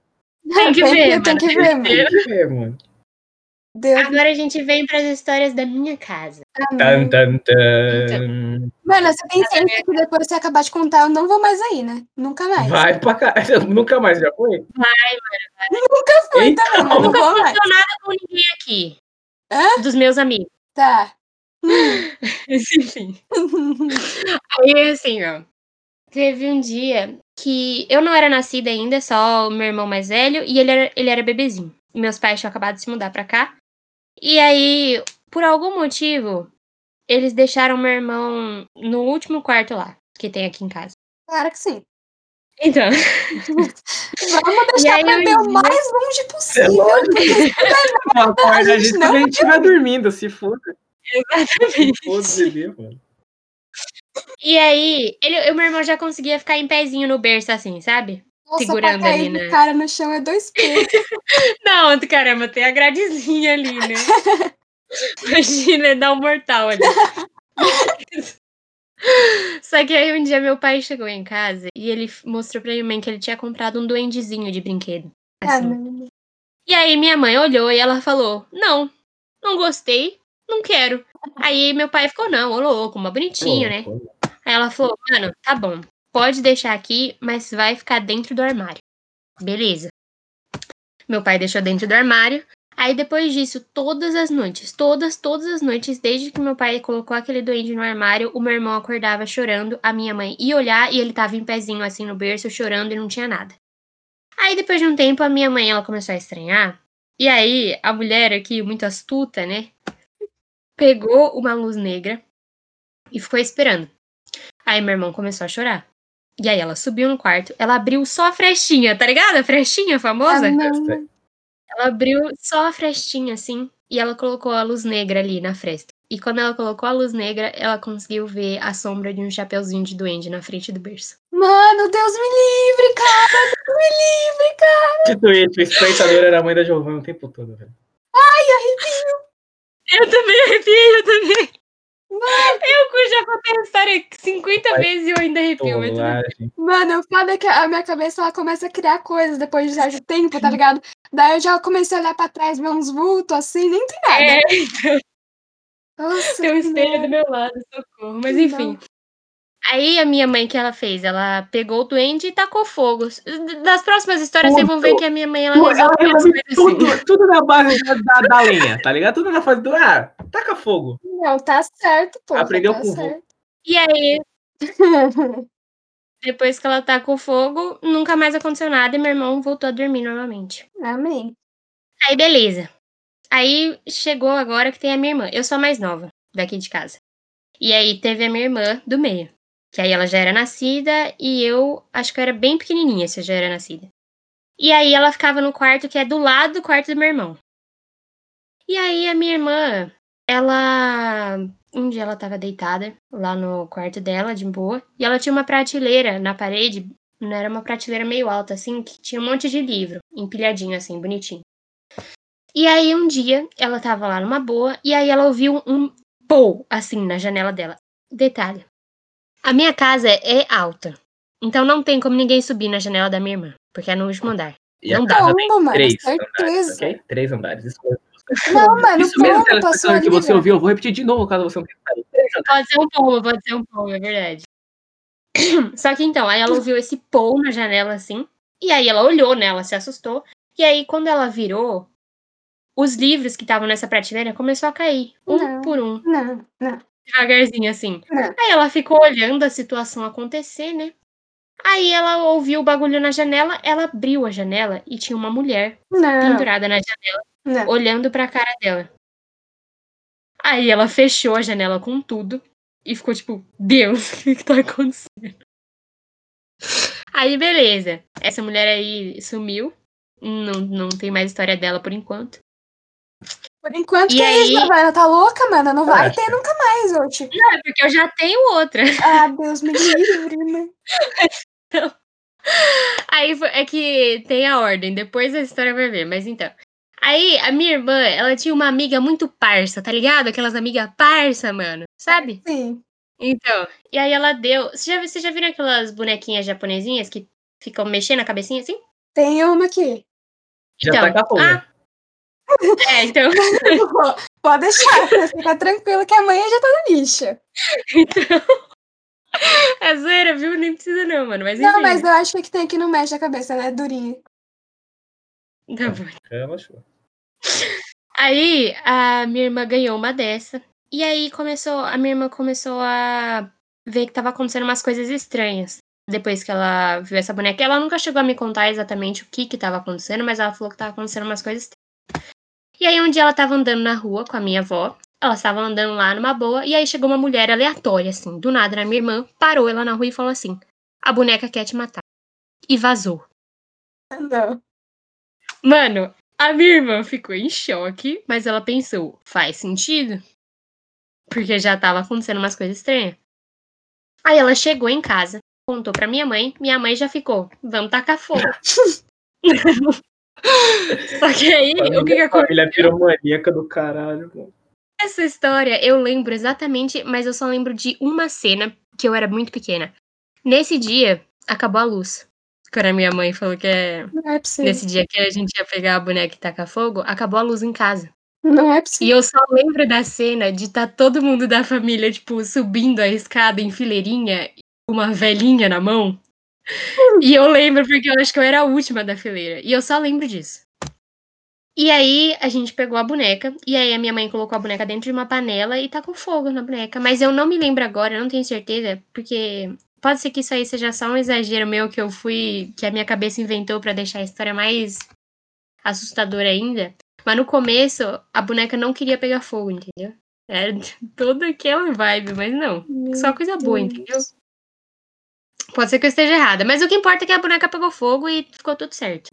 [SPEAKER 3] Tem que ver,
[SPEAKER 2] Tem
[SPEAKER 3] mano.
[SPEAKER 2] que ver, mano.
[SPEAKER 1] Tem que ver, mano.
[SPEAKER 2] Deus.
[SPEAKER 3] Agora a gente vem para as histórias da minha casa.
[SPEAKER 1] Tan, tan, tan.
[SPEAKER 2] Mano, você tem ciência que depois você acabar de contar, eu não vou mais aí, né? Nunca mais.
[SPEAKER 1] Vai pra cá. Nunca mais já foi?
[SPEAKER 2] Nunca fui
[SPEAKER 1] Então.
[SPEAKER 2] também, não
[SPEAKER 3] Nunca
[SPEAKER 2] vou mais.
[SPEAKER 3] aconteceu nada com ninguém aqui.
[SPEAKER 2] Hã?
[SPEAKER 3] Dos meus amigos.
[SPEAKER 2] Tá.
[SPEAKER 3] Enfim. Aí, assim, ó. Teve um dia que eu não era nascida ainda, só o meu irmão mais velho, e ele era, ele era bebezinho. E meus pais tinham acabado de se mudar pra cá. E aí, por algum motivo, eles deixaram meu irmão no último quarto lá, que tem aqui em casa.
[SPEAKER 2] Claro que sim.
[SPEAKER 3] Então,
[SPEAKER 2] Vamos
[SPEAKER 3] E
[SPEAKER 2] deixar beber
[SPEAKER 3] um
[SPEAKER 2] o
[SPEAKER 3] dia-
[SPEAKER 2] mais longe
[SPEAKER 1] É
[SPEAKER 2] possível.
[SPEAKER 1] lógico. Não acorda a
[SPEAKER 2] gente não
[SPEAKER 1] estiver dormindo, se foda.
[SPEAKER 3] exatamente.
[SPEAKER 1] Foda bebê, mano.
[SPEAKER 3] E aí, ele, o meu irmão já conseguia ficar em pezinho no berço, assim, sabe?
[SPEAKER 2] Nossa,
[SPEAKER 3] segurando
[SPEAKER 2] pra cair
[SPEAKER 3] ali, né?
[SPEAKER 2] cara no chão é dois pesos.
[SPEAKER 3] Não, caramba, tem a gradezinha ali, né? Imagina, dar um mortal ali. Só que aí um dia meu pai chegou em casa e ele mostrou pra minha mãe que ele tinha comprado um duendezinho de brinquedo. Assim. E aí minha mãe olhou e ela falou: Não, não gostei, não quero. Aí meu pai ficou, não, ô louco, uma bonitinho, né? Aí ela falou, mano, tá bom, pode deixar aqui, mas vai ficar dentro do armário. Beleza. Meu pai deixou dentro do armário. Aí depois disso, todas as noites, todas, todas as noites, desde que meu pai colocou aquele doente no armário, o meu irmão acordava chorando, a minha mãe ia olhar e ele tava em pezinho assim no berço, chorando e não tinha nada. Aí depois de um tempo, a minha mãe ela começou a estranhar. E aí, a mulher aqui, muito astuta, né? Pegou uma luz negra e ficou esperando. Aí meu irmão começou a chorar. E aí ela subiu no quarto, ela abriu só a frestinha, tá ligado? A frestinha
[SPEAKER 2] Ah,
[SPEAKER 3] famosa?
[SPEAKER 2] não.
[SPEAKER 3] Ela abriu só a frestinha, assim, e ela colocou a luz negra ali na fresta. E quando ela colocou a luz negra, ela conseguiu ver a sombra de um chapeuzinho de duende na frente do berço.
[SPEAKER 2] Mano, Deus me livre, cara. Deus me livre, cara.
[SPEAKER 1] Dito isso, o espectador era a mãe da Giovanna o tempo todo, velho.
[SPEAKER 3] Eu também arrepiei, eu também. Eu já contei a história 50
[SPEAKER 1] Vai.
[SPEAKER 3] vezes e eu ainda arrepio, mas.
[SPEAKER 2] Mano, o foda é que a minha cabeça ela começa a criar coisas depois de certo tempo, tá ligado? Daí eu já comecei a olhar pra trás, ver uns vultos assim, nem tem nada.
[SPEAKER 3] É,
[SPEAKER 2] Nossa,
[SPEAKER 3] tem um
[SPEAKER 2] que
[SPEAKER 3] espelho do meu lado, socorro. Mas
[SPEAKER 2] Não.
[SPEAKER 3] enfim. Aí a minha mãe, o que ela fez? Ela pegou o duende e tacou fogo. Das próximas histórias, vocês vão ver que a minha mãe, ela resolve
[SPEAKER 1] Ela resolve tudo,
[SPEAKER 3] assim.
[SPEAKER 1] tudo na base da, da, da lenha, tá ligado? Tudo na fase do. Ah, taca fogo.
[SPEAKER 2] Não, tá certo, pô.
[SPEAKER 1] Aprendeu
[SPEAKER 2] tá
[SPEAKER 1] com
[SPEAKER 2] certo.
[SPEAKER 3] E aí, depois que ela tacou fogo, nunca mais aconteceu nada e meu irmão voltou a dormir normalmente.
[SPEAKER 2] Amém.
[SPEAKER 3] Aí, beleza. Aí chegou agora que tem a minha irmã. Eu sou a mais nova daqui de casa. E aí teve a minha irmã do meio. Que aí ela já era nascida e eu acho que eu era bem pequenininha se eu já era nascida. E aí ela ficava no quarto que é do lado do quarto do meu irmão. E aí a minha irmã, ela. Um dia ela tava deitada lá no quarto dela, de boa. E ela tinha uma prateleira na parede. Não era uma prateleira meio alta, assim, que tinha um monte de livro, empilhadinho, assim, bonitinho. E aí um dia ela tava lá numa boa, e aí ela ouviu um pou, assim, na janela dela. detalhe. A minha casa é alta. Então não tem como ninguém subir na janela da minha irmã, porque é no último andar.
[SPEAKER 1] E
[SPEAKER 3] Não dá.
[SPEAKER 2] Pombo, mano,
[SPEAKER 1] três
[SPEAKER 2] certeza.
[SPEAKER 1] andares, ok? Três andares. Isso,
[SPEAKER 2] Não, mano,
[SPEAKER 1] isso mesmo,
[SPEAKER 2] pombo
[SPEAKER 1] aquela
[SPEAKER 2] passou
[SPEAKER 1] que você
[SPEAKER 2] velho.
[SPEAKER 1] ouviu, eu vou repetir de novo, caso você não tenha.
[SPEAKER 3] Pode ser um pombo, pode ser um pombo, é verdade. Só que então, aí ela ouviu esse pom na janela assim, e aí ela olhou, né? Ela se assustou. E aí, quando ela virou, os livros que estavam nessa prateleira começou a cair, um
[SPEAKER 2] Não.
[SPEAKER 3] por um,
[SPEAKER 2] Não, não.
[SPEAKER 3] Devagarzinho assim.
[SPEAKER 2] Não.
[SPEAKER 3] Aí ela ficou olhando a situação acontecer, né? Aí ela ouviu o bagulho na janela, ela abriu a janela e tinha uma mulher
[SPEAKER 2] Não,
[SPEAKER 3] pendurada na janela,
[SPEAKER 2] não.
[SPEAKER 3] olhando pra cara dela. Aí ela fechou a janela com tudo e ficou tipo, Deus, o que, que tá acontecendo? Aí, beleza. Essa mulher aí sumiu. Não, não tem mais história dela por enquanto.
[SPEAKER 2] Por enquanto
[SPEAKER 3] E
[SPEAKER 2] que é isso,
[SPEAKER 3] aí-
[SPEAKER 2] Ela tá louca, mano. Não vai
[SPEAKER 1] Acha?
[SPEAKER 2] ter nunca mais, hoje.
[SPEAKER 3] Não, é porque eu já tenho outra.
[SPEAKER 2] Ah, Deus me livre, né?
[SPEAKER 3] Aí foi- é que tem a ordem, depois a história vai ver, mas então. Aí a minha irmã, ela tinha uma amiga muito parça, tá ligado? Aquelas amigas parça, mano. Sabe?
[SPEAKER 2] Sim.
[SPEAKER 3] Então, e aí ela deu. Você já, você já viram aquelas bonequinhas japonesinhas que ficam mexendo a cabecinha assim?
[SPEAKER 2] Tem uma aqui.
[SPEAKER 1] Já
[SPEAKER 3] Então,
[SPEAKER 1] tá com a.
[SPEAKER 3] É, então.
[SPEAKER 2] Pode deixar, pra ficar tranquilo que amanhã já tá no lixo.
[SPEAKER 3] então... É zoeira, viu? Nem precisa não, mano. Mas enfim.
[SPEAKER 2] Não, mas eu acho que tem que não mexe a cabeça, né? Durinha.
[SPEAKER 3] Tá bom.
[SPEAKER 1] Relaxou.
[SPEAKER 3] Aí a minha irmã ganhou uma dessa. E aí começou, a minha irmã começou a ver que tava acontecendo umas coisas estranhas. Depois que ela viu essa boneca, ela nunca chegou a me contar exatamente o que que tava acontecendo, mas ela falou que tava acontecendo umas coisas estranhas. E aí um dia ela tava andando na rua com a minha avó. Ela estava andando lá numa boa, e aí chegou uma mulher aleatória, assim, do nada na minha irmã, parou ela na rua e falou assim: A boneca quer te matar. E vazou.
[SPEAKER 2] Não.
[SPEAKER 3] Mano, a minha irmã ficou em choque, mas ela pensou, faz sentido? Porque já tava acontecendo umas coisas estranhas. Aí ela chegou em casa, contou pra minha mãe, minha mãe já ficou, vamos tacar fogo. Só que aí, o que que aconteceu?
[SPEAKER 1] Família piromaníaca do caralho, mano.
[SPEAKER 3] Essa história eu lembro exatamente, mas eu só lembro de uma cena que eu era muito pequena. Nesse dia, acabou a luz. Quando a minha mãe falou que é
[SPEAKER 2] Não é possível.
[SPEAKER 3] nesse dia que a gente ia pegar a boneca e tacar fogo, acabou a luz em casa.
[SPEAKER 2] Não é
[SPEAKER 3] E
[SPEAKER 2] possível.
[SPEAKER 3] eu só lembro da cena de estar todo mundo da família, tipo, subindo a escada em fileirinha, com uma velhinha na mão. E eu lembro porque eu acho que eu era a última da fileira. E eu só lembro disso. E aí a gente pegou a boneca, e aí a minha mãe colocou a boneca dentro de uma panela e tá com fogo na boneca. Mas eu não me lembro agora, eu não tenho certeza, porque pode ser que isso aí seja só um exagero meu que eu fui, que a minha cabeça inventou pra deixar a história mais assustadora ainda. Mas no começo, a boneca não queria pegar fogo, entendeu? Era toda aquela vibe, mas não. Só coisa boa,
[SPEAKER 2] Deus.
[SPEAKER 3] entendeu? Pode ser que eu esteja errada, mas o que importa é que a boneca pegou fogo e ficou tudo certo.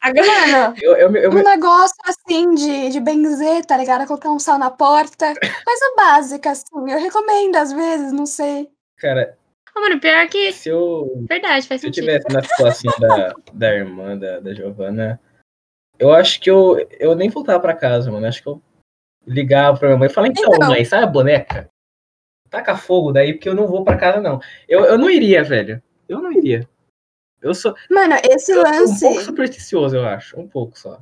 [SPEAKER 3] Agora,
[SPEAKER 1] Eu, eu, eu,
[SPEAKER 2] um negócio assim de, de benzer, tá ligado? Colocar um sal na porta. Coisa básica, assim. Eu recomendo às vezes, não sei.
[SPEAKER 1] cara,
[SPEAKER 3] Ô, mano, pior que.
[SPEAKER 1] se eu,
[SPEAKER 3] Verdade, faz
[SPEAKER 1] se eu
[SPEAKER 3] sentido.
[SPEAKER 1] tivesse na situação da, da irmã da, da Giovana, eu acho que eu, eu nem voltava pra casa, mano. Acho que eu ligava pra minha mãe e falava, então,
[SPEAKER 2] Então.
[SPEAKER 1] mãe, sabe a boneca? Taca fogo daí, porque eu não vou pra casa, não. Eu, eu não iria, velho. Eu não iria. Eu sou,
[SPEAKER 2] Mano, esse
[SPEAKER 1] eu sou um
[SPEAKER 2] lance.
[SPEAKER 1] pouco supersticioso, eu acho. Um pouco só.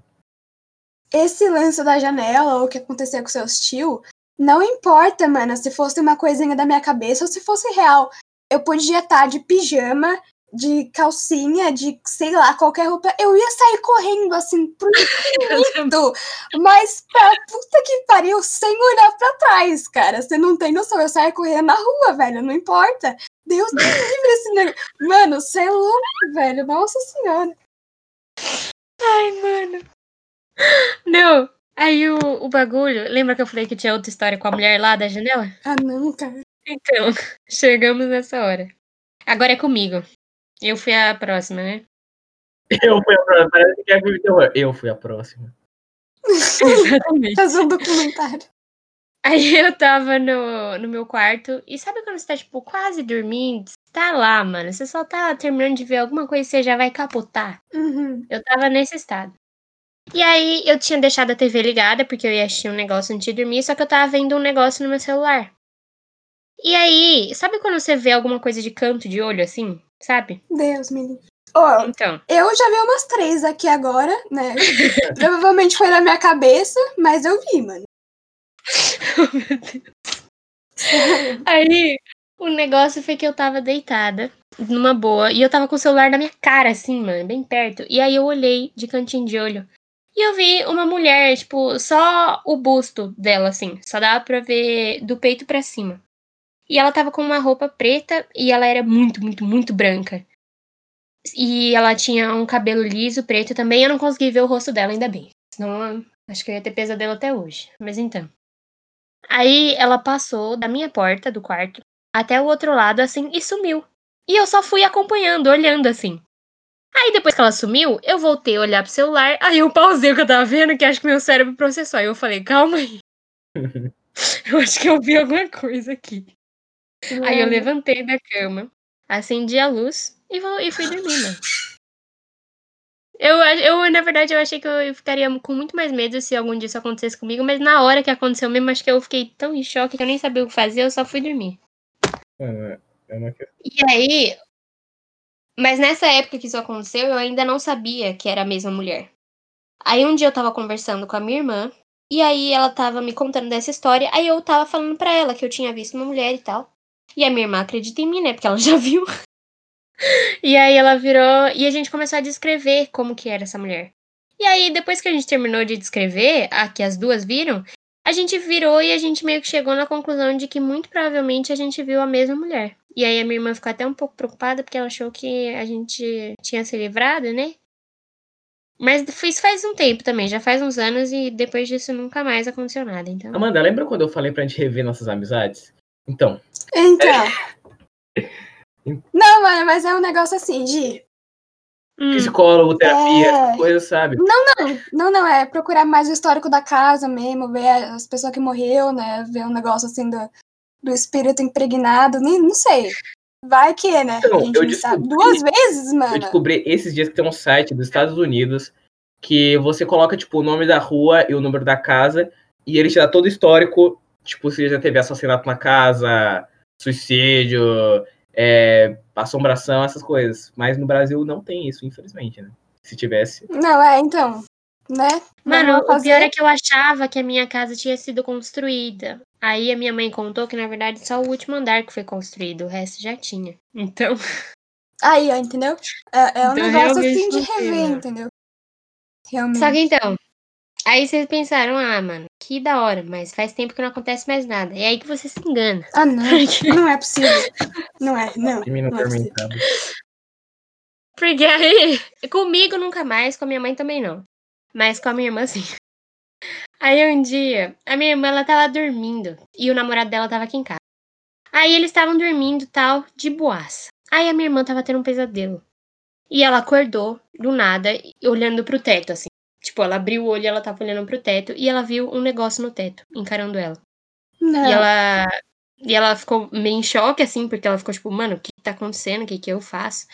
[SPEAKER 2] esse lance da janela ou o que aconteceu com seus tio, não importa, mano, se fosse uma coisinha da minha cabeça ou se fosse real. Eu podia estar de pijama, de calcinha, de sei lá, qualquer roupa. Eu ia sair correndo assim pro infinito, mas pra puta que pariu, sem olhar pra trás, cara. Você não tem noção. Eu saio correndo na rua, velho, não importa. Deus me livre esse negócio. Mano, você é louco, velho. Nossa senhora.
[SPEAKER 3] Ai, mano. Não. Aí o, o bagulho. Lembra que eu falei que tinha outra história com a mulher lá da janela?
[SPEAKER 2] Ah, não, cara.
[SPEAKER 3] Então, chegamos nessa hora. Agora é comigo. Eu fui a próxima, né?
[SPEAKER 1] Eu fui a próxima. Parece que é filme de terror. Eu fui a próxima.
[SPEAKER 3] Exatamente.
[SPEAKER 2] Fazer um documentário.
[SPEAKER 3] Aí eu tava no, no meu quarto. E sabe quando você tá, tipo, quase dormindo? Você tá lá, mano. Você só tá terminando de ver alguma coisa e você já vai capotar.
[SPEAKER 2] Uhum.
[SPEAKER 3] Eu tava nesse estado. E aí eu tinha deixado a TV ligada, porque eu ia assistir um negócio antes de dormir, só que eu tava vendo um negócio no meu celular. E aí, sabe quando você vê alguma coisa de canto de olho assim? Sabe?
[SPEAKER 2] Deus me livre. Ó,
[SPEAKER 3] Então.
[SPEAKER 2] eu já vi umas três aqui agora, né? Provavelmente foi na minha cabeça, mas eu vi, mano.
[SPEAKER 3] Meu Deus. Aí, o negócio foi que eu tava deitada, numa boa, e eu tava com o celular na minha cara, assim, mano, bem perto. E aí eu olhei de cantinho de olho. E eu vi uma mulher, tipo, só o busto dela, assim. Só dava pra ver do peito pra cima. E ela tava com uma roupa preta e ela era muito, muito, muito branca. E ela tinha um cabelo liso, preto também. Eu não consegui ver o rosto dela, ainda bem. Senão, acho que eu ia ter pesadelo até hoje. Mas então. Aí ela passou da minha porta do quarto até o outro lado, assim, e sumiu. E eu só fui acompanhando, olhando assim. Aí depois que ela sumiu, eu voltei a olhar pro celular, aí eu pausei o que eu tava vendo, que acho que meu cérebro processou. Aí eu falei, calma aí. eu acho que eu vi alguma coisa aqui. Aí eu levantei da cama, acendi a luz e, vou, e fui dormir, mano. Eu, eu, na verdade, eu achei que eu ficaria com muito mais medo se algum dia isso acontecesse comigo, mas na hora que aconteceu mesmo, acho que eu fiquei tão em choque que eu nem sabia o que fazer, eu só fui dormir.
[SPEAKER 1] Mano, é uma questão.
[SPEAKER 3] E aí. Mas nessa época que isso aconteceu, eu ainda não sabia que era a mesma mulher. Aí um dia eu tava conversando com a minha irmã, e aí ela tava me contando dessa história, aí eu tava falando pra ela que eu tinha visto uma mulher e tal. E a minha irmã acredita em mim, né? Porque ela já viu. e aí ela virou. E a gente começou a descrever como que era essa mulher. E aí, depois que a gente terminou de descrever, a que as duas viram, a gente virou e a gente meio que chegou na conclusão de que muito provavelmente a gente viu a mesma mulher. E aí a minha irmã ficou até um pouco preocupada porque ela achou que a gente tinha se livrado, né? Mas isso faz um tempo também, já faz uns anos e depois disso nunca mais aconteceu nada. Então.
[SPEAKER 1] Amanda, lembra quando eu falei pra gente rever nossas amizades? Então,
[SPEAKER 2] Então. Não, mano, mas é um negócio assim, de.
[SPEAKER 3] Hum,
[SPEAKER 1] psicólogo, terapia,
[SPEAKER 2] É.
[SPEAKER 1] coisas, sabe?
[SPEAKER 2] Não, não, é procurar mais o histórico da casa mesmo, ver as pessoas que morreu, né? Ver um negócio assim do, do espírito impregnado, nem, não sei. Vai que, né?
[SPEAKER 1] Então,
[SPEAKER 2] a gente
[SPEAKER 1] eu
[SPEAKER 2] não sabe.
[SPEAKER 1] descobri-
[SPEAKER 2] Duas vezes,
[SPEAKER 1] Eu
[SPEAKER 2] mano.
[SPEAKER 1] descobri esses dias que tem um site dos Estados Unidos que você coloca, tipo, o nome da rua e o número da casa e ele te dá todo o histórico, tipo, se já teve assassinato na casa, suicídio, é, assombração, essas coisas. Mas no Brasil não tem isso, infelizmente, né? Se tivesse.
[SPEAKER 2] Não, é, então. Né?
[SPEAKER 3] Mano, o pior é que eu achava que a minha casa tinha sido construída. Aí a minha mãe contou que, na verdade, só o último andar que foi construído, o resto já tinha. Então,
[SPEAKER 2] Aí, ó, entendeu? É, é um
[SPEAKER 3] Então,
[SPEAKER 2] negócio
[SPEAKER 3] realmente
[SPEAKER 2] assim de rever,
[SPEAKER 3] né?
[SPEAKER 2] entendeu? Realmente.
[SPEAKER 3] só que então. Aí vocês pensaram, ah, mano, que da hora, mas faz tempo que não acontece mais nada. É aí que você se engana.
[SPEAKER 2] Ah, não. Não é possível. Não é, não.
[SPEAKER 1] Mim não
[SPEAKER 2] é.
[SPEAKER 3] Porque aí, comigo nunca mais, com a minha mãe também não. Mas com a minha irmã sim. Aí um dia, a minha irmã ela tava dormindo e o namorado dela tava aqui em casa. Aí eles estavam dormindo tal, de boaça. Aí a minha irmã tava tendo um pesadelo. E ela acordou do nada, olhando pro teto, assim. Tipo, ela abriu o olho e ela tava olhando pro teto e ela viu um negócio no teto, encarando ela.
[SPEAKER 2] Não.
[SPEAKER 3] E ela. E ela ficou meio em choque, assim, porque ela ficou tipo, mano, o que tá acontecendo? O que que eu faço?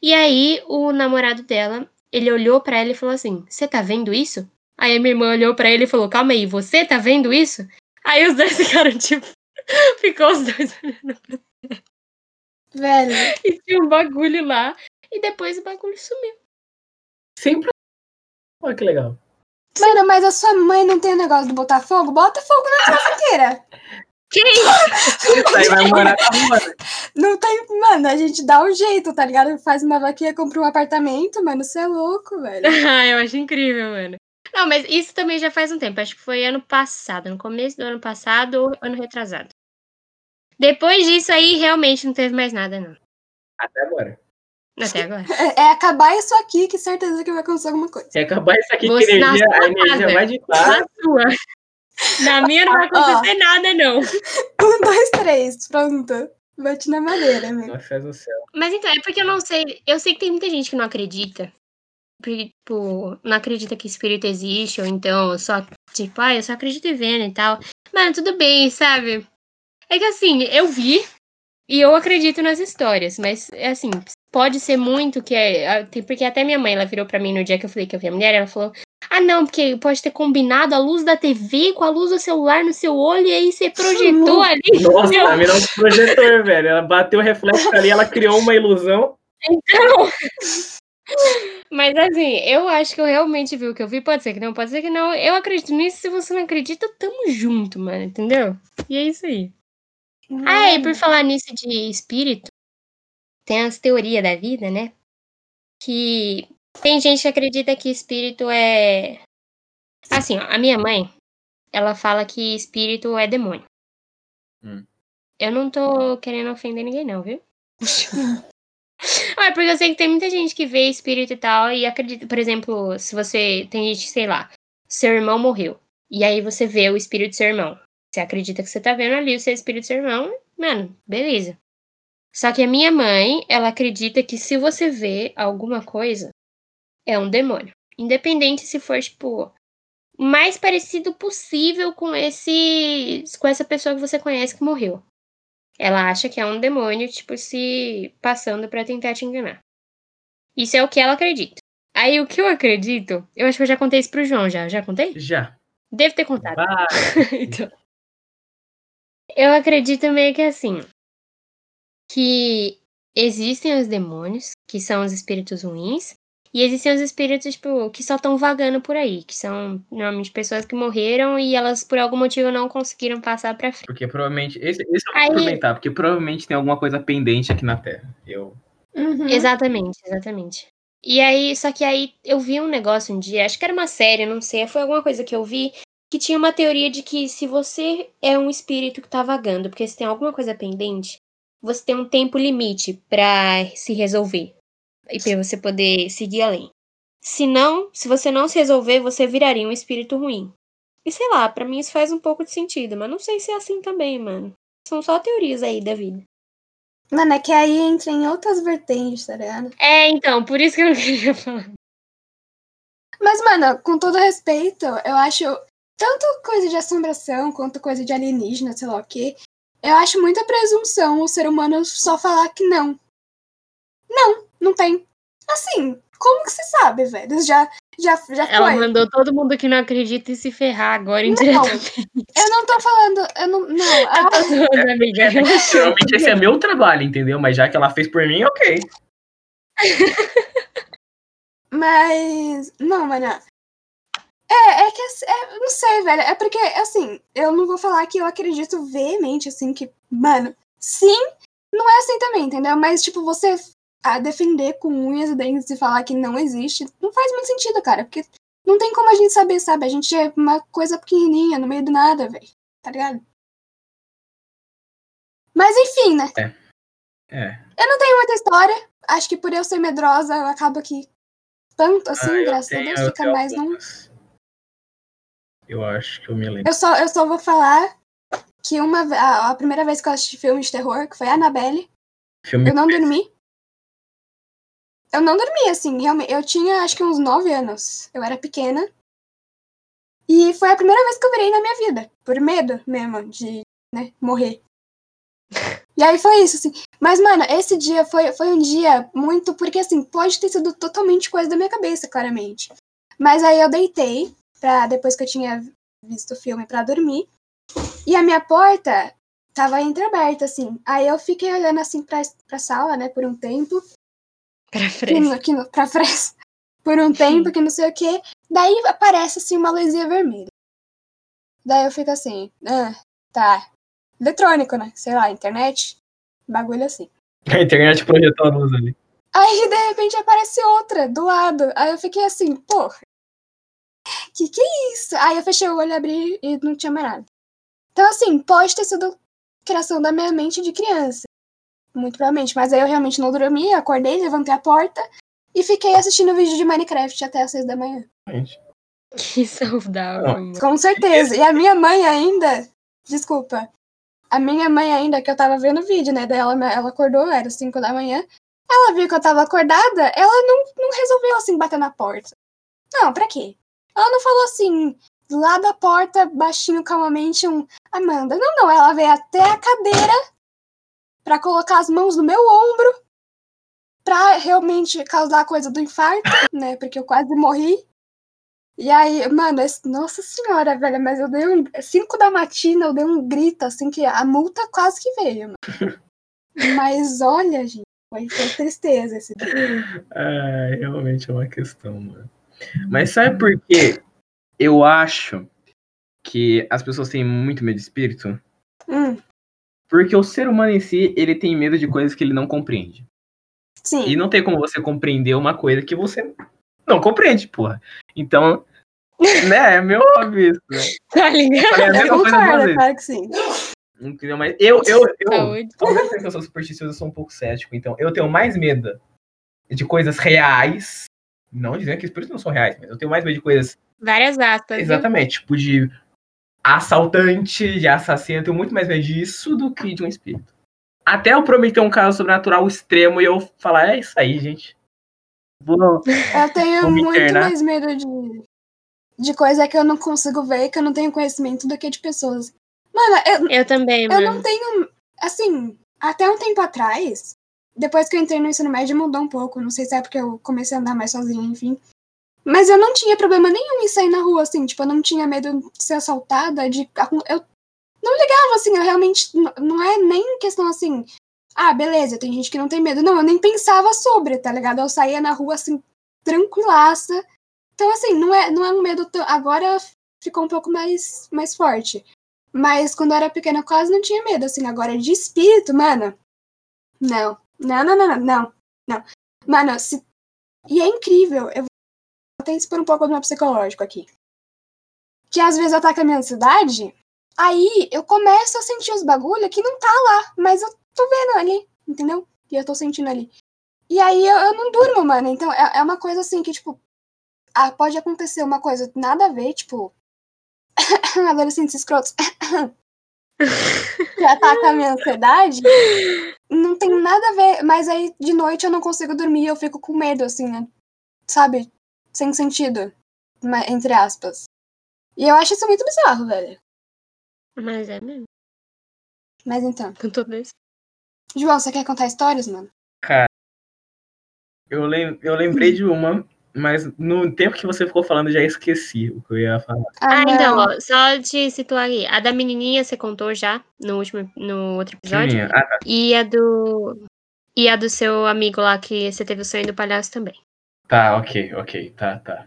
[SPEAKER 3] E aí, o namorado dela, ele olhou pra ela e falou assim: Você tá vendo isso? Aí a minha irmã olhou pra ele e falou: Calma aí, você tá vendo isso? Aí os dois ficaram tipo. Ficou os dois olhando pra
[SPEAKER 2] Velho.
[SPEAKER 3] e tinha um bagulho lá. E depois o bagulho sumiu.
[SPEAKER 1] Sempre. Olha que legal.
[SPEAKER 2] Mano, mas a sua mãe não tem o negócio de botar fogo? Bota fogo na casa inteira.
[SPEAKER 3] Que isso?
[SPEAKER 1] Isso aí vai morar na rua. né?
[SPEAKER 2] Não tem. Mano, a gente dá um jeito, tá ligado? Faz uma vaquinha, compra um apartamento, mano. Você é louco, velho.
[SPEAKER 3] ah, eu acho incrível, mano. Não, mas isso também já faz um tempo. Acho que foi ano passado, no começo do ano passado ou ano retrasado. Depois disso aí, realmente não teve mais nada, não.
[SPEAKER 1] Até agora.
[SPEAKER 3] Até agora.
[SPEAKER 2] É, é acabar isso aqui, que certeza que vai acontecer alguma coisa.
[SPEAKER 1] Se acabar isso aqui,
[SPEAKER 3] Você-
[SPEAKER 1] que energia, a energia
[SPEAKER 3] casa.
[SPEAKER 1] vai de
[SPEAKER 3] Na sua. Na minha não vai acontecer nada, não.
[SPEAKER 2] Um, dois, três. Pronto. Bate na madeira, meu.
[SPEAKER 1] Nossa, faz o céu.
[SPEAKER 3] Mas então, é porque eu não sei. Eu sei que tem muita gente que não acredita. Tipo, não acredita que espírito existe, ou então só, tipo, ah, eu só acredito em vendo e tal. Mano, tudo bem, sabe? É que assim, eu vi e eu acredito nas histórias, mas assim, pode ser muito que é. Porque até minha mãe, ela virou pra mim no dia que eu falei que eu vi a mulher, ela falou: Ah, não, porque pode ter combinado a luz da TV com a luz do celular no seu olho e aí você projetou ali.
[SPEAKER 1] Nossa,
[SPEAKER 3] Meu,
[SPEAKER 1] ela virou um projetor, velho. Ela bateu o reflexo ali, ela criou uma ilusão.
[SPEAKER 3] Então. Mas assim, eu acho que eu realmente vi o que eu vi. Pode ser que não, pode ser que não. Eu acredito nisso. Se você não acredita, tamo junto, mano. Entendeu? E é isso aí. Ah, e por falar nisso de espírito, tem as teorias da vida, né? Que tem gente que acredita que espírito é. Assim, ó, a minha mãe, ela fala que espírito é demônio.
[SPEAKER 1] Hum.
[SPEAKER 3] Eu não tô querendo ofender ninguém, não, viu? Ué, porque eu sei que tem muita gente que vê espírito e tal e acredita. Por exemplo, se você. Tem gente, sei lá, seu irmão morreu. E aí você vê o espírito do seu irmão. Você acredita que você tá vendo ali o seu espírito do seu irmão, mano, beleza. Só que a minha mãe, ela acredita que se você vê alguma coisa, é um demônio. Independente se for, tipo, o mais parecido possível com esse. com essa pessoa que você conhece que morreu. Ela acha que é um demônio, tipo, se passando pra tentar te enganar. Isso é o que ela acredita. Aí o que eu acredito, eu acho que eu já contei isso pro João já. Já contei?
[SPEAKER 1] Já.
[SPEAKER 3] Devo ter contado.
[SPEAKER 1] Vai.
[SPEAKER 3] Então, eu acredito meio que assim, que existem os demônios, que são os espíritos ruins, e existem os espíritos, tipo, que só estão vagando por aí, que são normalmente pessoas que morreram e elas, por algum motivo, não conseguiram passar pra frente.
[SPEAKER 1] Porque provavelmente. Esse, esse eu vou
[SPEAKER 3] Aí-
[SPEAKER 1] aproveitar, porque provavelmente tem alguma coisa pendente aqui na Terra. Eu.
[SPEAKER 2] Uhum.
[SPEAKER 3] Exatamente, exatamente. E aí, só que aí eu vi um negócio um dia, acho que era uma série, não sei, foi alguma coisa que eu vi, que tinha uma teoria de que se você é um espírito que tá vagando, porque se tem alguma coisa pendente, você tem um tempo limite pra se resolver. E pra você poder seguir além. Se não, se você não se resolver, você viraria um espírito ruim. E sei lá, pra mim isso faz um pouco de sentido, mas não sei se é assim também, mano. São só teorias aí da vida.
[SPEAKER 2] Mano, é que aí entra em outras vertentes, tá ligado?
[SPEAKER 3] É, então, por isso que eu não queria falar.
[SPEAKER 2] Mas, mano, com todo respeito, eu acho tanto coisa de assombração quanto coisa de alienígena, sei lá o quê. Eu acho muita presunção o ser humano só falar que não. Não, não tem. Assim, como que você sabe, velho? Já, já, já
[SPEAKER 3] Ela
[SPEAKER 2] foi.
[SPEAKER 3] mandou todo mundo que não acredita e se ferrar agora indiretamente.
[SPEAKER 2] Eu não tô falando. Eu não. Não.
[SPEAKER 3] Eu
[SPEAKER 2] ah,
[SPEAKER 3] tô zoando, amiga. relaxa.
[SPEAKER 1] Realmente esse é meu trabalho, entendeu? Mas já que ela fez por mim, ok.
[SPEAKER 2] Mas. Não, mano. É, é que. assim, É, não sei, velho. É porque, assim, eu não vou falar que eu acredito veemente, assim, que. Mano, sim, não é assim também, entendeu? Mas, tipo, você a defender com unhas e dentes e falar que não existe, não faz muito sentido, cara. Porque não tem como a gente saber, sabe? A gente é uma coisa pequenininha, no meio do nada, velho. Tá ligado? Mas enfim, né?
[SPEAKER 1] É.
[SPEAKER 2] Eu não tenho muita história. Acho que por eu ser medrosa, eu acabo que. Tanto assim,
[SPEAKER 1] Ah,
[SPEAKER 2] graças
[SPEAKER 1] tenho-
[SPEAKER 2] a Deus,
[SPEAKER 1] eu
[SPEAKER 2] fica mais num.
[SPEAKER 1] Eu acho que eu me lembro.
[SPEAKER 2] Eu só, eu só vou falar que uma a, a primeira vez que eu assisti filme de terror, que foi Annabelle,
[SPEAKER 1] Filme
[SPEAKER 2] eu não dormi. Eu não dormi, assim, realmente. Eu tinha acho que uns 9 anos. Eu era pequena. E foi a primeira vez que eu virei na minha vida. Por medo mesmo de, né, morrer. E aí foi isso, assim. Mas, mano, esse dia foi, foi um dia muito. Porque, assim, pode ter sido totalmente coisa da minha cabeça, claramente. Mas aí eu deitei, pra, depois que eu tinha visto o filme, pra dormir. E a minha porta tava entreaberta, assim. Aí eu fiquei olhando, assim, pra, pra sala, né, por um tempo.
[SPEAKER 3] Pra frente.
[SPEAKER 2] no- que, pra frente. Por um tempo, que não sei o quê. Daí aparece, assim, uma luzinha vermelha. Daí eu fico assim, ah, tá. Eletrônico, né? Sei lá, internet. Bagulho assim.
[SPEAKER 1] A internet projetou a luz ali.
[SPEAKER 2] Aí, de repente, aparece outra do lado. Aí eu fiquei assim, porra. Que que é isso? Aí eu fechei o olho, abri e não tinha mais nada. Então, assim, pode ter sido criação da minha mente de criança. Muito provavelmente. Mas aí eu realmente não dormi, acordei, levantei a porta e fiquei assistindo vídeo de Minecraft até as seis da manhã.
[SPEAKER 1] Gente,
[SPEAKER 3] Que saudável.
[SPEAKER 2] Com certeza. E a minha mãe ainda. Desculpa. A minha mãe ainda, que eu tava vendo o vídeo, né? Daí ela, ela acordou, era 5 da manhã. Ela viu que eu tava acordada, ela não, não resolveu assim bater na porta. Não, pra quê? Ela não falou assim, lá da porta, baixinho, calmamente, um Amanda. Não, não, ela veio até a cadeira pra colocar as mãos no meu ombro pra realmente causar a coisa do infarto, né? Porque eu quase morri. E aí, mano, esse- nossa senhora, velho, mas eu dei um. 5 da matina, eu dei um grito, assim, que a multa quase que veio, mano. Mas olha, gente, foi, foi tristeza esse dia.
[SPEAKER 1] É, realmente é uma questão, mano. Mas sabe por quê? Eu acho que as pessoas têm muito medo de espírito.
[SPEAKER 2] Hum,
[SPEAKER 1] Porque o ser humano em si, ele tem medo de coisas que ele não compreende.
[SPEAKER 2] sim.
[SPEAKER 1] E não tem como você compreender uma coisa que você não compreende, porra. Então, né, é meio óbvio isso, né?
[SPEAKER 3] Tá ligado?
[SPEAKER 1] A
[SPEAKER 2] Eu concordo, claro que sim.
[SPEAKER 1] Entendeu? Mas eu, eu, eu,
[SPEAKER 3] Saúde.
[SPEAKER 1] que eu sou supersticioso, eu sou um pouco cético. Então, eu tenho mais medo de coisas reais. Não dizendo que espíritos não são reais, mas eu tenho mais medo de coisas
[SPEAKER 3] Várias aspas. viu?
[SPEAKER 1] Exatamente, tipo de assaltante, de assassino, eu tenho muito mais medo disso do que de um espírito. Até eu prometer um caso sobrenatural extremo e eu falar, é isso aí, gente. Vou...
[SPEAKER 2] Eu tenho muito
[SPEAKER 1] internar.
[SPEAKER 2] mais medo de, de coisa que eu não consigo ver, que eu não tenho conhecimento do que de pessoas. Mano, eu,
[SPEAKER 3] Eu também,
[SPEAKER 2] eu
[SPEAKER 3] mano.
[SPEAKER 2] não tenho. Assim, até um tempo atrás, depois que eu entrei no ensino médio, mudou um pouco. Não sei se é porque eu comecei a andar mais sozinha, enfim. Mas eu não tinha problema nenhum em sair na rua, assim. Tipo, eu não tinha medo de ser assaltada, de. Eu não ligava, assim, eu realmente. Não é nem questão assim. Ah, beleza, tem gente que não tem medo. Não, eu nem pensava sobre, tá ligado? Eu saía na rua, assim, tranquilaça. Então, assim, não é, não é um medo tão. Agora ficou um pouco mais, mais forte. Mas quando eu era pequena, eu quase não tinha medo, assim. Agora, de espírito, mano. Não. Não, não, não, não, não. não. Mano, se. E é incrível. Eu vou até expor um pouco do meu psicológico aqui. Que às vezes ataca a minha ansiedade. Aí eu começo a sentir os bagulho que não tá lá, mas eu tô vendo ali, entendeu? E eu tô sentindo ali. E aí eu, eu não durmo, mano. Então é, é uma coisa assim que, tipo, ah, pode acontecer uma coisa nada a ver, tipo, adolescentes escrotos que ataca a minha ansiedade. Não tem nada a ver, mas aí de noite eu não consigo dormir, eu fico com medo, assim, né? Sabe? Sem sentido, entre aspas. E eu acho isso muito bizarro, velho.
[SPEAKER 3] Mas é mesmo.
[SPEAKER 2] Mas então.
[SPEAKER 3] Com tudo isso.
[SPEAKER 2] João, você quer contar histórias, mano?
[SPEAKER 1] Eu, lem... eu lembrei de uma, mas no tempo que você ficou falando, eu já esqueci o que eu ia falar.
[SPEAKER 3] Ah, então,
[SPEAKER 2] não.
[SPEAKER 3] ó, só te situar aí. A da menininha você contou já no último, no outro episódio.
[SPEAKER 1] Ah, tá.
[SPEAKER 3] E a do. E a do seu amigo lá que você teve o sonho do palhaço também.
[SPEAKER 1] Tá, ok, ok, tá, tá.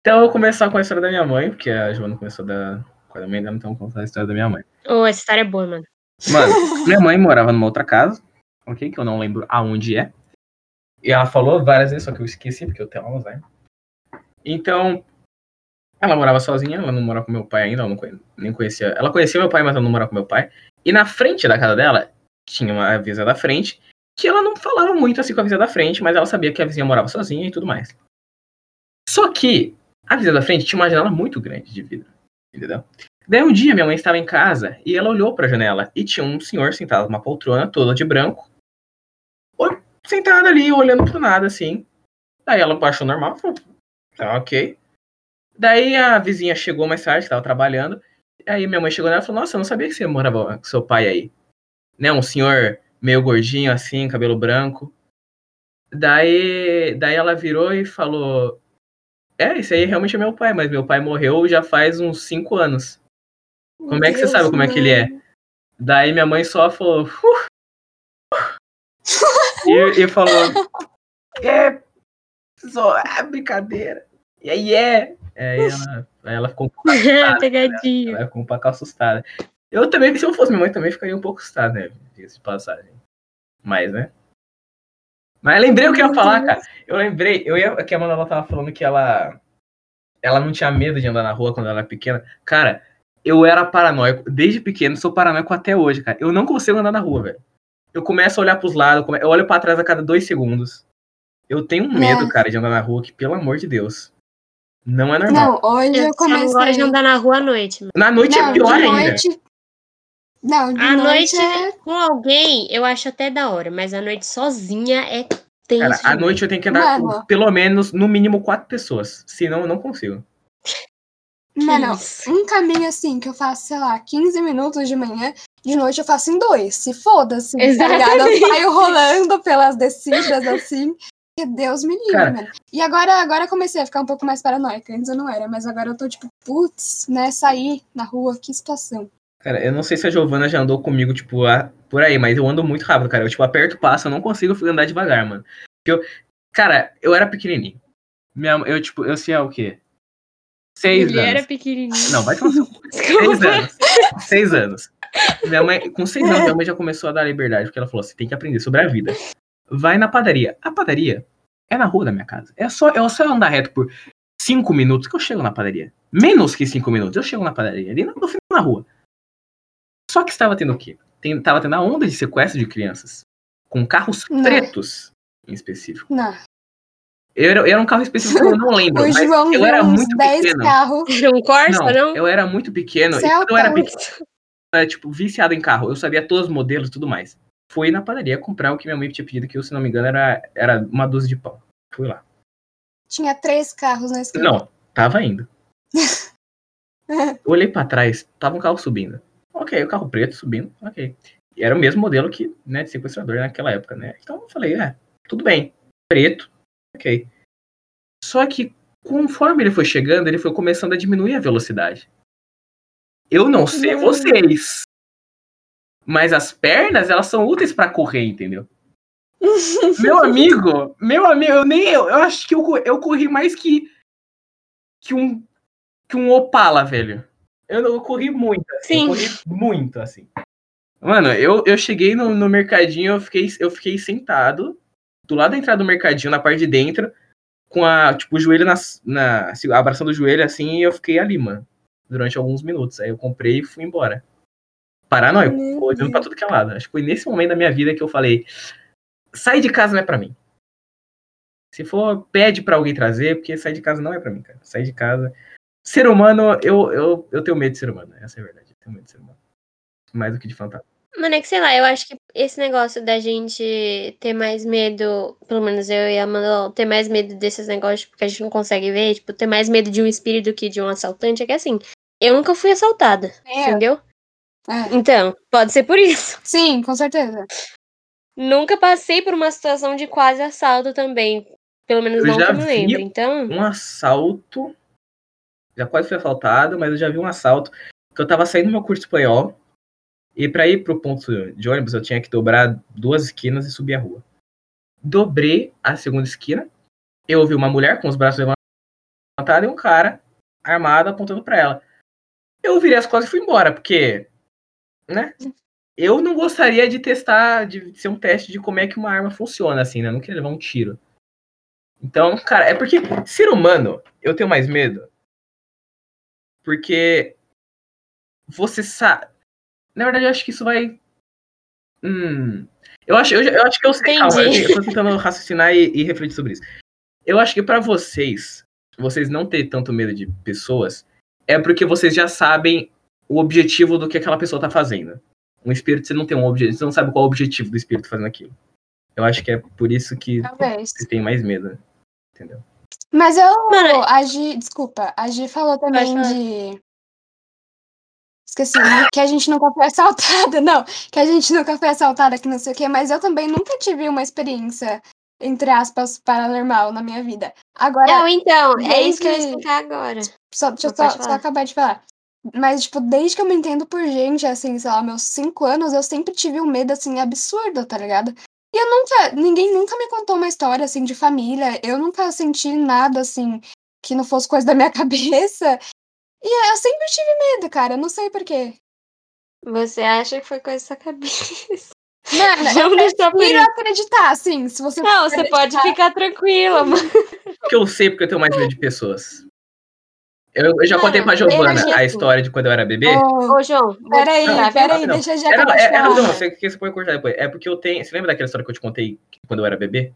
[SPEAKER 1] Então eu vou começar com a história da minha mãe, porque a Joana começou da... com a mãe dela, então eu vou contar a história da minha mãe.
[SPEAKER 3] Ô, essa história é boa, mano.
[SPEAKER 1] Mano, minha mãe morava numa outra casa, ok? Que eu não lembro aonde é. E ela falou várias vezes, só que eu esqueci, porque eu tenho Alzheimer. Então, ela morava sozinha, ela não morava com meu pai ainda, ela não nem conhecia. Ela conhecia meu pai, mas ela não morava com meu pai. E na frente da casa dela, tinha uma vizinha da frente, que ela não falava muito assim com a vizinha da frente, mas ela sabia que a vizinha morava sozinha e tudo mais. Só que a vizinha da frente tinha uma janela muito grande de vidro, entendeu? Daí um dia minha mãe estava em casa e ela olhou pra janela e tinha um senhor sentado numa poltrona toda de branco, sentado ali olhando pro nada assim. Daí ela achou normal, falou, tá ok. Daí a vizinha chegou mais tarde, estava trabalhando. Aí minha mãe chegou nela e falou: Nossa, eu não sabia que você morava com seu pai aí. Né, um senhor meio gordinho assim, cabelo branco. Daí, daí ela virou e falou: É, esse aí realmente é meu pai, mas meu pai morreu já faz uns cinco anos. Como é que você
[SPEAKER 2] Deus,
[SPEAKER 1] sabe como é que ele é? Daí minha mãe só falou. "Uh". E, e falou. É. Só, é brincadeira. E aí é. Aí ela, aí ela ficou um pouco assustada.
[SPEAKER 3] Pegadinho.
[SPEAKER 1] Ela ficou um pouco assustada. Eu também, se eu fosse minha mãe, também ficaria um pouco assustada, né? Diga-se de passagem. Mas, né? Mas lembrei o que eu ia falar, cara. Eu lembrei, eu ia, que a Manuela tava falando que ela. Ela não tinha medo de andar na rua quando ela era pequena. Cara, eu era paranoico. Desde pequeno, sou paranoico até hoje, cara. Eu não consigo andar na rua, velho. Eu começo a olhar pros lados, come- eu olho pra trás a cada dois segundos. Eu tenho um medo,
[SPEAKER 2] É.
[SPEAKER 1] cara, de andar na rua, que, pelo amor de Deus. Não é normal.
[SPEAKER 2] Não, hoje eu
[SPEAKER 3] Eu só não gosto
[SPEAKER 2] comecei.
[SPEAKER 3] de andar na rua à noite. mano.
[SPEAKER 1] Na noite
[SPEAKER 2] Não,
[SPEAKER 1] é pior
[SPEAKER 2] de
[SPEAKER 1] ainda.
[SPEAKER 2] noite. Não, de
[SPEAKER 3] À
[SPEAKER 2] noite,
[SPEAKER 3] noite,
[SPEAKER 2] é.
[SPEAKER 3] com alguém, eu acho até da hora, mas à noite sozinha é tenso.
[SPEAKER 1] Cara, à noite eu tenho que andar
[SPEAKER 2] Mano.
[SPEAKER 1] com pelo menos, no mínimo, quatro pessoas. Senão eu não consigo.
[SPEAKER 2] Mano, um caminho assim que eu faço, sei lá, 15 minutos de manhã, de noite eu faço em dois. Se foda-se, tá ligado? Eu saio rolando pelas descidas assim. Porque Deus me livre. E agora, agora eu comecei a ficar um pouco mais paranoica. Antes eu não era, mas agora eu tô tipo, putz, né? Sair na rua, que situação.
[SPEAKER 1] Cara, eu não sei se a Giovana já andou comigo, tipo, a- por aí, mas eu ando muito rápido, cara. Eu, tipo, aperto o passo, eu não consigo andar devagar, mano. Porque eu, cara, eu era pequenininho. Minha, eu, tipo, eu sei o quê? Seis
[SPEAKER 3] Ele
[SPEAKER 1] anos.
[SPEAKER 3] era pequenininho.
[SPEAKER 1] Não, vai tomar seu. Seis anos. Seis anos. Minha mãe, com seis anos, minha mãe já começou a dar liberdade, porque ela falou: você tem que aprender sobre a vida. Vai na padaria. A padaria é na rua da minha casa. É só, é só eu andar reto por cinco minutos que eu chego na padaria. Menos que cinco minutos, eu chego na padaria. Ali no final da rua. Só que estava tendo o quê? Tem, tava tendo a onda de sequestro de crianças. Com carros
[SPEAKER 2] Não.
[SPEAKER 1] pretos, em específico.
[SPEAKER 2] Não.
[SPEAKER 1] Eu era, eu era um carro específico que eu não lembro,
[SPEAKER 2] O
[SPEAKER 1] mas
[SPEAKER 2] João
[SPEAKER 1] eu era
[SPEAKER 2] uns
[SPEAKER 1] muito
[SPEAKER 2] 10
[SPEAKER 1] pequeno.
[SPEAKER 2] carros.
[SPEAKER 3] Era um Corsa,
[SPEAKER 1] Não,
[SPEAKER 3] não?
[SPEAKER 1] eu era muito pequeno. E
[SPEAKER 2] Celta.
[SPEAKER 1] quando eu era pequeno, era, tipo, viciado em carro. Eu sabia todos os modelos e tudo mais. Fui na padaria comprar o que minha mãe tinha pedido, que eu, se não me engano, era, era uma dúzia de pão. Fui lá.
[SPEAKER 2] Tinha três carros na esquina.
[SPEAKER 1] Não, tava indo. Olhei pra trás, tava um carro subindo. Ok, o carro preto subindo, ok. E era o mesmo modelo que, né, de sequestrador naquela época, né? Então eu falei, é, tudo bem. Preto, ok. Só que conforme ele foi chegando, ele foi começando a diminuir a velocidade. Eu não sei
[SPEAKER 2] Não.
[SPEAKER 1] vocês. Mas as pernas, elas são úteis pra correr, entendeu? meu amigo, meu amigo, eu nem eu, eu acho que eu, eu corri mais que que um que um Opala, velho. Eu, corri muito, assim,
[SPEAKER 3] Sim.
[SPEAKER 1] eu corri muito assim. Mano, eu, eu cheguei no, no mercadinho, eu fiquei eu fiquei sentado do lado da entrada do mercadinho, na parte de dentro, com a tipo o joelho na assim, abraçando o joelho assim, e eu fiquei ali, mano, durante alguns minutos. Aí eu comprei e fui embora. Paranoico, olhando pra tudo que é lado. Acho que foi nesse momento da minha vida que eu falei: sair de casa não é pra mim. Se for, pede pra alguém trazer, porque sair de casa não é pra mim, cara. Sair de casa. Ser humano, eu, eu, eu tenho medo de ser humano. Essa é a verdade. Eu tenho medo de ser humano. Mais do que de fantasma.
[SPEAKER 3] Mano, é que sei lá, eu acho que esse negócio da gente ter mais medo, pelo menos eu e a Amanda, ter mais medo desses negócios porque a gente não consegue ver, tipo, ter mais medo de um espírito que de um assaltante, é que assim, eu nunca fui assaltada,
[SPEAKER 2] É.
[SPEAKER 3] entendeu?
[SPEAKER 2] É.
[SPEAKER 3] Então, pode ser por isso.
[SPEAKER 2] Sim, com certeza.
[SPEAKER 3] Nunca passei por uma situação de quase assalto também. Pelo menos
[SPEAKER 1] Eu
[SPEAKER 3] não que me lembro. Então,
[SPEAKER 1] Um assalto. Já quase fui assaltado, mas eu já vi um assalto. Que eu tava saindo do meu curso de espanhol. E pra ir pro ponto de ônibus, eu tinha que dobrar duas esquinas e subir a rua. Dobrei a segunda esquina. Eu ouvi uma mulher com os braços levantados e um cara armado apontando pra ela. Eu virei as costas e fui embora, porque. Né? Eu não gostaria de testar, de ser um teste de como é que uma arma funciona, assim, né? Eu não queria levar um tiro. Então, cara, é porque ser humano, eu tenho mais medo. Porque você sabe. Na verdade, eu acho que isso vai. Hum. Eu acho, eu, eu acho que eu sei. Calma, eu, tô tentando raciocinar e, e refletir sobre isso. Eu acho que pra vocês, vocês não ter tanto medo de pessoas, é porque vocês já sabem o objetivo do que aquela pessoa tá fazendo. Um espírito, você não tem um objetivo, você não sabe qual é o objetivo do espírito fazendo aquilo. Eu acho que é por isso que
[SPEAKER 2] Talvez.
[SPEAKER 1] vocês têm mais medo. Entendeu?
[SPEAKER 2] Mas eu.
[SPEAKER 3] Mano,
[SPEAKER 2] A Gi, desculpa, a Gi falou também de. Esqueci, né? que a gente nunca foi assaltada. Não, que a gente nunca foi assaltada, que não sei o quê, mas eu também nunca tive uma experiência, entre aspas, paranormal na minha vida. Agora,
[SPEAKER 3] não, então, é isso que eu ia explicar agora.
[SPEAKER 2] Só, deixa eu
[SPEAKER 3] Não,
[SPEAKER 2] só, só acabar de falar. Mas, tipo, desde que eu me entendo por gente, assim, sei lá, meus cinco anos, eu sempre tive um medo, assim, absurdo, tá ligado? E eu nunca, ninguém nunca me contou uma história, assim, de família. Eu nunca senti nada, assim, que não fosse coisa da minha cabeça. E eu sempre tive medo, cara, eu não sei porquê.
[SPEAKER 3] Você acha que foi coisa da sua cabeça?
[SPEAKER 2] Mano, eu
[SPEAKER 3] Vamos deixar por isso.
[SPEAKER 2] acreditar, assim, se você...
[SPEAKER 3] Não, você pode ficar tranquila, mano.
[SPEAKER 1] Porque eu sei porque eu tenho mais medo de pessoas. Eu, eu já
[SPEAKER 3] Mano,
[SPEAKER 1] contei pra
[SPEAKER 3] eu
[SPEAKER 1] Giovana a história de quando eu era bebê.
[SPEAKER 2] Ô,
[SPEAKER 3] Ô, João,
[SPEAKER 2] peraí, peraí,
[SPEAKER 1] rapidão.
[SPEAKER 2] deixa eu já
[SPEAKER 1] Era, é, é,
[SPEAKER 2] falar.
[SPEAKER 1] não, você, que você pode cortar depois. É porque eu tenho. Você lembra daquela história que eu te contei quando eu era bebê?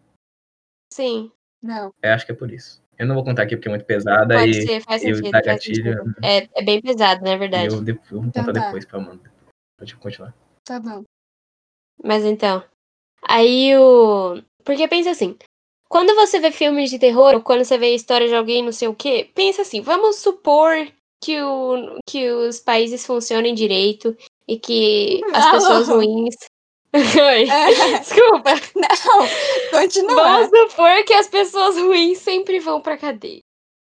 [SPEAKER 3] Sim,
[SPEAKER 2] Não.
[SPEAKER 1] É, acho que é por isso. Eu não vou contar aqui porque é muito pesada
[SPEAKER 3] pode
[SPEAKER 1] e,
[SPEAKER 3] ser, faz sentido. faz
[SPEAKER 1] gatilho.
[SPEAKER 3] sentido. É, é bem pesado, na
[SPEAKER 1] e
[SPEAKER 3] verdade.
[SPEAKER 1] eu, eu vou
[SPEAKER 2] Então
[SPEAKER 1] contar
[SPEAKER 2] tá.
[SPEAKER 1] depois pra Amanda. Pode continuar.
[SPEAKER 2] Tá bom.
[SPEAKER 3] Mas então. Aí o. Porque pensa assim. Quando você vê filmes de terror, ou quando você vê história de alguém, não sei o quê, pensa assim, vamos supor que, o, que os países funcionem direito e que as
[SPEAKER 2] Alô?
[SPEAKER 3] pessoas ruins. Oi.
[SPEAKER 2] É.
[SPEAKER 3] Desculpa.
[SPEAKER 2] Não, continua.
[SPEAKER 3] Vamos supor que as pessoas ruins sempre vão pra cadeia.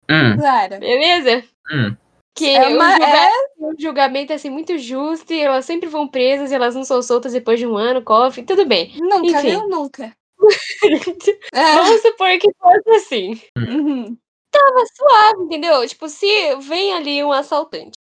[SPEAKER 1] Hum,
[SPEAKER 2] Claro.
[SPEAKER 3] Beleza?
[SPEAKER 1] hum.
[SPEAKER 3] Que
[SPEAKER 2] É uma-
[SPEAKER 3] o, julgamento, o julgamento é assim, muito justo e elas sempre vão presas e elas não são soltas depois de um ano, cofre, tudo bem.
[SPEAKER 2] Nunca,
[SPEAKER 3] Enfim.
[SPEAKER 2] viu? Nunca. É.
[SPEAKER 3] Vamos supor que fosse assim.
[SPEAKER 2] Uhum.
[SPEAKER 3] suave, entendeu? Tipo, se vem ali um assaltante.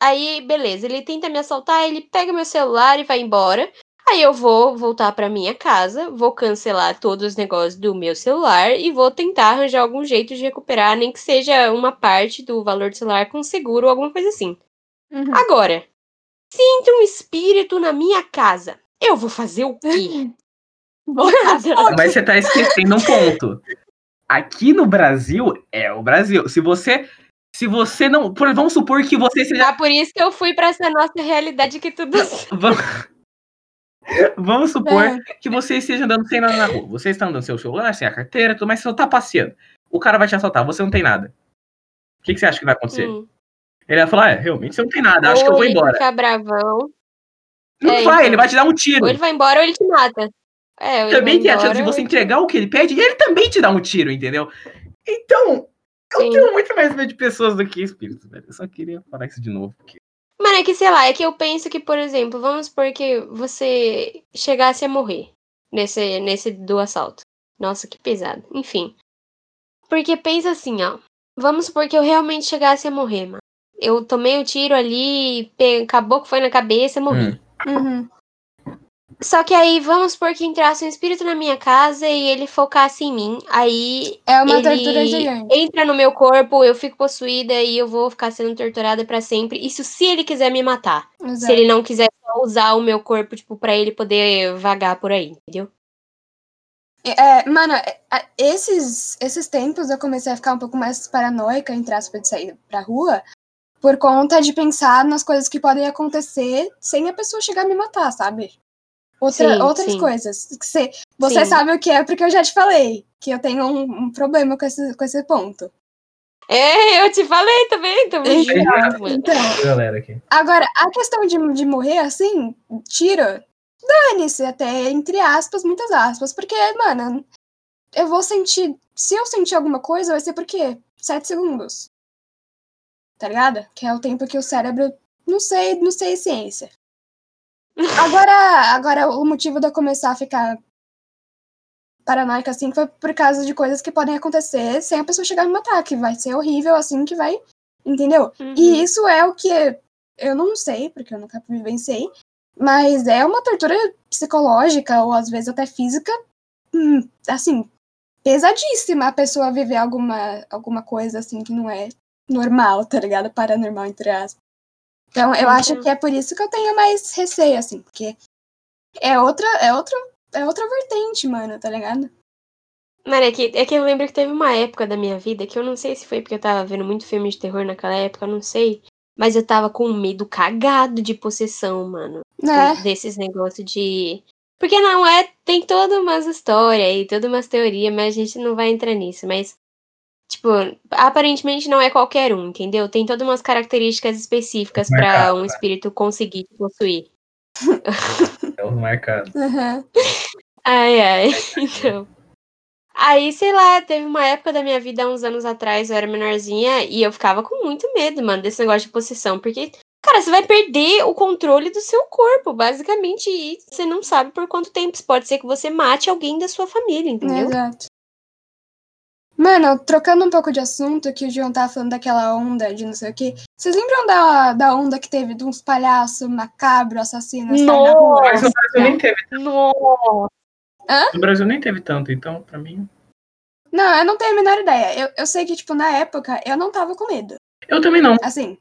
[SPEAKER 3] Aí, beleza, ele tenta me assaltar, ele pega meu celular e vai embora. Aí eu vou voltar pra minha casa, vou cancelar todos os negócios do meu celular e vou tentar arranjar algum jeito de recuperar, nem que seja uma parte do valor do celular com seguro ou alguma coisa assim.
[SPEAKER 2] Uhum.
[SPEAKER 3] Agora, entra um espírito na minha casa, eu vou fazer o quê?
[SPEAKER 2] Fogo.
[SPEAKER 1] Mas você tá esquecendo um ponto. Aqui no Brasil é o Brasil. Se você. Se você não. por- Vamos supor que você seja.
[SPEAKER 3] Já por isso que eu fui pra essa nossa realidade que tudo
[SPEAKER 1] Vamos, vamos supor
[SPEAKER 2] É.
[SPEAKER 1] que você esteja andando sem nada na rua. Você está andando sem o celular, sem a carteira, tudo, mas você só tá passeando. O cara vai te assaltar, você não tem nada. O que, que você acha que vai acontecer?
[SPEAKER 3] Hum.
[SPEAKER 1] Ele vai falar, é, realmente você não tem nada, acho que eu
[SPEAKER 3] Ou
[SPEAKER 1] vou
[SPEAKER 3] ele
[SPEAKER 1] embora.
[SPEAKER 3] fica bravão.
[SPEAKER 1] Não
[SPEAKER 3] É,
[SPEAKER 1] vai,
[SPEAKER 3] então.
[SPEAKER 1] ele vai te dar um tiro.
[SPEAKER 3] Ou ele vai embora ou ele te mata. É,
[SPEAKER 1] Também tem a chance de você entregar o que ele pede e ele também te dá um tiro, entendeu? Então, eu
[SPEAKER 3] Sim.
[SPEAKER 1] tenho muito mais medo de pessoas do que espíritos, velho. Eu só queria falar isso de novo. porque-
[SPEAKER 3] Mano, é que sei lá, é que eu penso que, por exemplo, vamos supor que você chegasse a morrer nesse, nesse do assalto. Nossa, que pesado. Enfim. Porque pensa assim, ó. Vamos supor que eu realmente chegasse a morrer, mano. Eu tomei o tiro ali, pe- acabou que foi na cabeça, morri.
[SPEAKER 1] Hum.
[SPEAKER 2] Uhum.
[SPEAKER 3] Só que aí, vamos supor que entrasse um espírito na minha casa e ele focasse em mim. Aí
[SPEAKER 2] É uma
[SPEAKER 3] ele
[SPEAKER 2] tortura gigante.
[SPEAKER 3] entra no meu corpo, eu fico possuída e eu vou ficar sendo torturada pra sempre. Isso se ele quiser me matar. Se
[SPEAKER 2] Exato.
[SPEAKER 3] ele não quiser usar o meu corpo, tipo, pra ele poder vagar por aí, entendeu?
[SPEAKER 2] É, mano, é, esses, esses tempos eu comecei a ficar um pouco mais paranoica, entre aspas, de sair pra rua, por conta de pensar nas coisas que podem acontecer sem a pessoa chegar a me matar, sabe? Outra,
[SPEAKER 3] Sim,
[SPEAKER 2] outras
[SPEAKER 3] sim.
[SPEAKER 2] coisas. que Você, você
[SPEAKER 3] Sim.
[SPEAKER 2] sabe o que é, porque eu já te falei que eu tenho um, um problema com esse, com esse ponto.
[SPEAKER 3] É, eu te falei também, tamo
[SPEAKER 2] Então. Então,
[SPEAKER 1] Galera aqui.
[SPEAKER 2] Agora, a questão de, de morrer assim, tiro, dane-se, até entre aspas, muitas aspas, porque, mano, eu vou sentir. Se eu sentir alguma coisa, vai ser por quê? Sete segundos. Tá ligado? Que é o tempo que o cérebro. Não sei, não sei ciência. Agora, agora o motivo de eu começar a ficar paranoica assim foi por causa de coisas que podem acontecer sem a pessoa chegar a me matar, que vai ser horrível assim, que vai. Entendeu?
[SPEAKER 3] Uhum.
[SPEAKER 2] E isso é o que eu não sei, porque eu nunca vivenciei, mas é uma tortura psicológica ou às vezes até física, hum, assim, pesadíssima a pessoa viver alguma, alguma coisa assim que não é normal, tá ligado? Paranormal, entre aspas. Então eu acho
[SPEAKER 3] Entendo.
[SPEAKER 2] que é por isso que eu tenho mais receio, assim, porque é outra, é outra, é outra vertente, mano, tá ligado?
[SPEAKER 3] Mano, é que, é que eu lembro que teve uma época da minha vida que eu não sei se foi porque eu tava vendo muito filme de terror naquela época, eu não sei. Mas eu tava com um medo cagado de possessão, mano.
[SPEAKER 2] Né?
[SPEAKER 3] Desses negócios de. Porque não é. Tem toda umas histórias e toda umas teorias, mas a gente não vai entrar nisso. Mas, tipo, aparentemente não é qualquer um, entendeu? Tem todas umas características específicas pra
[SPEAKER 1] Marcado,
[SPEAKER 3] um
[SPEAKER 1] né?
[SPEAKER 3] espírito conseguir te possuir.
[SPEAKER 1] É o marcado.
[SPEAKER 2] Uhum.
[SPEAKER 3] Ai, ai. Então. Aí, sei lá, teve uma época da minha vida, há uns anos atrás, eu era menorzinha, e eu ficava com muito medo, mano, desse negócio de possessão. Porque, cara, você vai perder o controle do seu corpo, basicamente, e você não sabe por quanto tempo. Pode ser que você mate alguém da sua família, entendeu?
[SPEAKER 2] Exato. Mano, trocando um pouco de assunto, que o João tava falando daquela onda de não sei o quê. Vocês lembram da, da onda que teve de uns palhaços macabros, assassinos na rua?
[SPEAKER 1] Mas no Brasil nem teve.
[SPEAKER 3] Nossa!
[SPEAKER 1] No Brasil nem teve tanto, então, pra mim.
[SPEAKER 2] Não, eu não tenho a menor ideia. Eu, eu sei que, tipo, na época, eu não tava com medo.
[SPEAKER 1] Eu também não.
[SPEAKER 2] Assim.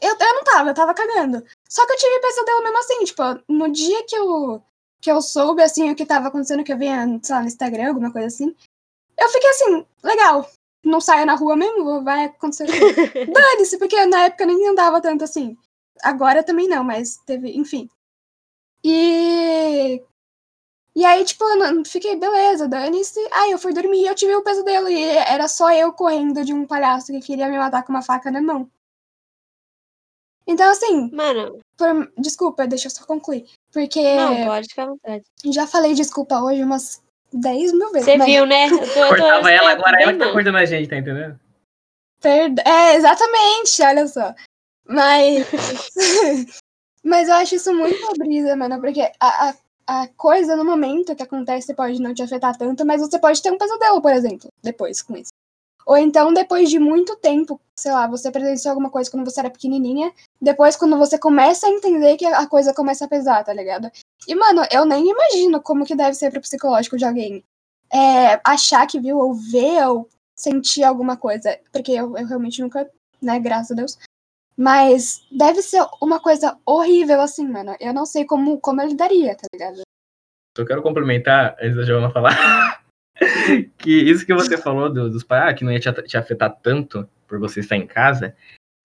[SPEAKER 2] Eu, eu não tava, eu tava cagando. Só que eu tive pesadelo mesmo assim, tipo, no dia que eu, que eu soube, assim, o que tava acontecendo, que eu via, sei lá, no Instagram, alguma coisa assim, eu fiquei assim, legal. Não saio na rua mesmo, vai acontecer. Dane-se, porque na época eu nem andava tanto assim. Agora também não, mas teve, enfim. E. E aí, tipo, eu fiquei, beleza, dane-se. Aí eu fui dormir e eu tive o pesadelo. E era só eu correndo de um palhaço que queria me matar com uma faca na mão. Então, assim,
[SPEAKER 3] Mano,
[SPEAKER 2] por- desculpa, deixa eu só concluir. Porque
[SPEAKER 3] Não, pode ficar à vontade.
[SPEAKER 2] já falei desculpa hoje umas 10 mil vezes.
[SPEAKER 3] Você
[SPEAKER 2] mas-
[SPEAKER 3] viu, né? Eu tô, eu tô
[SPEAKER 1] Cortava ela, agora ela que tá cortando a gente, tá entendendo?
[SPEAKER 2] Perd- É, exatamente, olha só. Mas. Mas eu acho isso muito uma brisa, mano, porque a, a, a coisa no momento que acontece pode não te afetar tanto, mas você pode ter um pesadelo, por exemplo, depois com isso. Ou então, depois de muito tempo, sei lá, você presenciou alguma coisa quando você era pequenininha, depois quando você começa a entender que a coisa começa a pesar, tá ligado? E, mano, eu nem imagino como que deve ser pro psicológico de alguém é, achar que viu, ou ver, ou sentir alguma coisa. Porque eu, eu realmente nunca, né, graças a Deus. Mas deve ser uma coisa horrível, assim, mano. Eu não sei como, como eu lidaria, tá ligado?
[SPEAKER 1] Só quero complementar, antes da Giovana falar, que isso que você falou do- dos pais, ah, que não ia te, te afetar tanto por você estar em casa,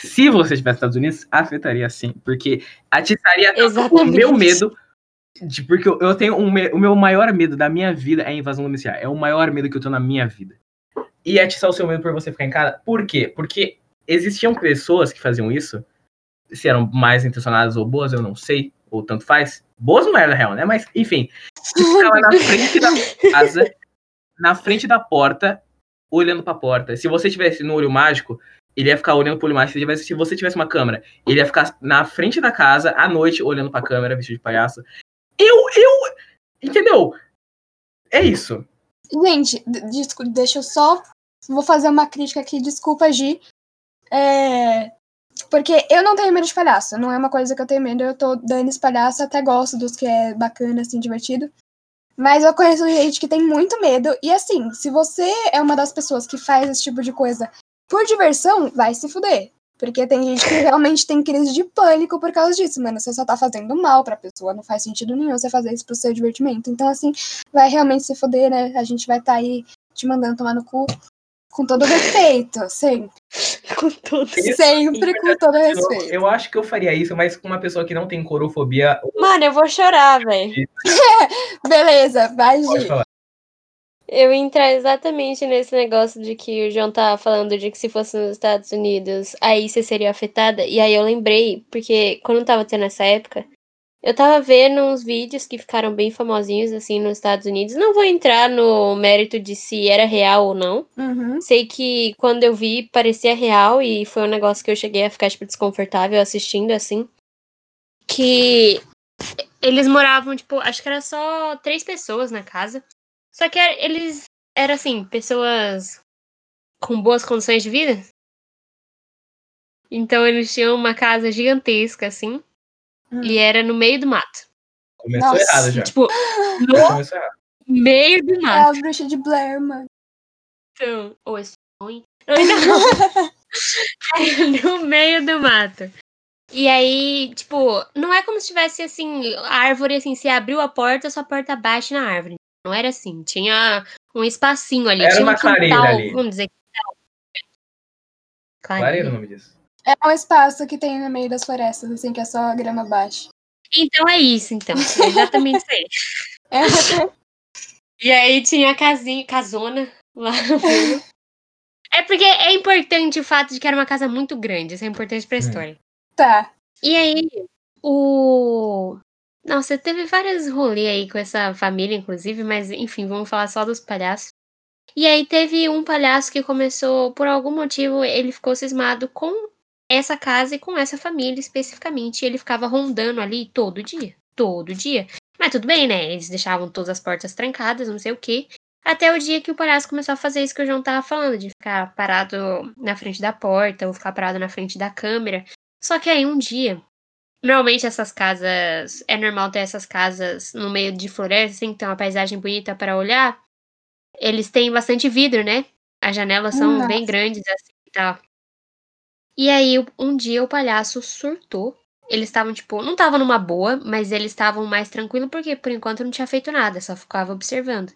[SPEAKER 1] se você estivesse nos Estados Unidos, afetaria sim, porque atiçaria o meu medo, de, porque eu, eu tenho um, o meu maior medo da minha vida é a invasão domiciliar, é o maior medo que eu tenho na minha vida. E atiçar o seu medo por você ficar em casa, por quê? Porque existiam pessoas que faziam isso, se eram mais intencionadas ou boas, eu não sei, ou tanto faz. Boas não era na real, né? Mas, enfim, ficava na frente da casa, na frente da porta, olhando pra porta. Se você tivesse no olho mágico, ele ia ficar olhando pro olho mágico. Se, você tivesse uma câmera, ele ia ficar na frente da casa, à noite, olhando pra câmera, vestido de palhaço. Eu, eu. Entendeu? É isso.
[SPEAKER 2] Gente, deixa eu só. Vou fazer uma crítica aqui, desculpa, Gi. É, Porque eu não tenho medo de palhaço, não é uma coisa que eu tenho medo. Eu tô dando esse palhaço, até gosto dos que é bacana, assim, divertido. Mas eu conheço gente que tem muito medo. E assim, se você é uma das pessoas que faz esse tipo de coisa por diversão, vai se fuder. Porque tem gente que realmente tem crise de pânico por causa disso, mano. Você só tá fazendo mal pra pessoa, não faz sentido nenhum você fazer isso pro seu divertimento. Então, assim, vai realmente se fuder, né? A gente vai tá aí te mandando tomar no cu com todo respeito, sempre.
[SPEAKER 3] Com tudo.
[SPEAKER 2] Sempre com todo
[SPEAKER 1] Eu,
[SPEAKER 2] respeito.
[SPEAKER 1] eu acho que eu faria isso, mas com uma pessoa que não tem corofobia.
[SPEAKER 3] Mano, eu vou chorar, velho.
[SPEAKER 2] Beleza, vai,
[SPEAKER 1] Pode falar.
[SPEAKER 3] Eu ia entrar exatamente nesse negócio de que o João tava falando de que se fosse nos Estados Unidos, aí você seria afetada. E aí eu lembrei, porque quando tava tendo essa época, eu tava vendo uns vídeos que ficaram bem famosinhos, assim, nos Estados Unidos. Não vou entrar no mérito de se era real ou não.
[SPEAKER 2] Uhum.
[SPEAKER 3] Sei que quando eu vi, parecia real e foi um negócio que eu cheguei a ficar, tipo, desconfortável assistindo, assim. Que eles moravam, tipo, acho que era só três pessoas na casa. Só que eles eram, assim, pessoas com boas condições de vida. Então eles tinham uma casa gigantesca, assim,
[SPEAKER 2] Hum.
[SPEAKER 3] e era no meio do mato.
[SPEAKER 1] Começou
[SPEAKER 2] Nossa,
[SPEAKER 1] errado já.
[SPEAKER 3] Tipo, no
[SPEAKER 1] Começou errado.
[SPEAKER 3] meio do
[SPEAKER 2] É
[SPEAKER 3] mato.
[SPEAKER 2] a bruxa de Blair, mano.
[SPEAKER 3] Então, ou esse sonho. Não, não. É no meio do mato. E aí, tipo, não é como se tivesse assim, a árvore assim, se abriu a porta, sua porta bate na árvore. Não era assim. Tinha um espacinho ali.
[SPEAKER 1] Era
[SPEAKER 3] tinha
[SPEAKER 1] uma
[SPEAKER 3] um quintal,
[SPEAKER 1] clareira ali.
[SPEAKER 3] vamos dizer. quintal.
[SPEAKER 1] Clareira o nome disso.
[SPEAKER 2] É um espaço que tem no meio das florestas, assim, que é só grama baixa.
[SPEAKER 3] Então é isso, então. É exatamente isso aí.
[SPEAKER 2] É.
[SPEAKER 3] E aí tinha a casinha, casona lá no meio. É porque é importante o fato de que era uma casa muito grande. Isso é importante pra
[SPEAKER 1] Hum.
[SPEAKER 3] história.
[SPEAKER 2] Tá.
[SPEAKER 3] E aí, o. Nossa, teve vários rolês aí com essa família, inclusive, mas enfim, vamos falar só dos palhaços. E aí teve um palhaço que começou, por algum motivo, ele ficou cismado com essa casa e com essa família especificamente. E ele ficava rondando ali todo dia. Todo dia. Mas tudo bem, né? Eles deixavam todas as portas trancadas, não sei o quê. Até o dia que o palhaço começou a fazer isso que o João tava falando, de ficar parado na frente da porta ou ficar parado na frente da câmera. Só que aí um dia, normalmente essas casas, é normal ter essas casas no meio de floresta, assim, que tem uma paisagem bonita para olhar. Eles têm bastante vidro, né? As janelas são
[SPEAKER 2] Nossa.
[SPEAKER 3] bem grandes assim e tal. E aí um dia o palhaço surtou. Eles estavam tipo, não estavam numa boa, mas eles estavam mais tranquilos porque por enquanto não tinha feito nada, só ficava observando.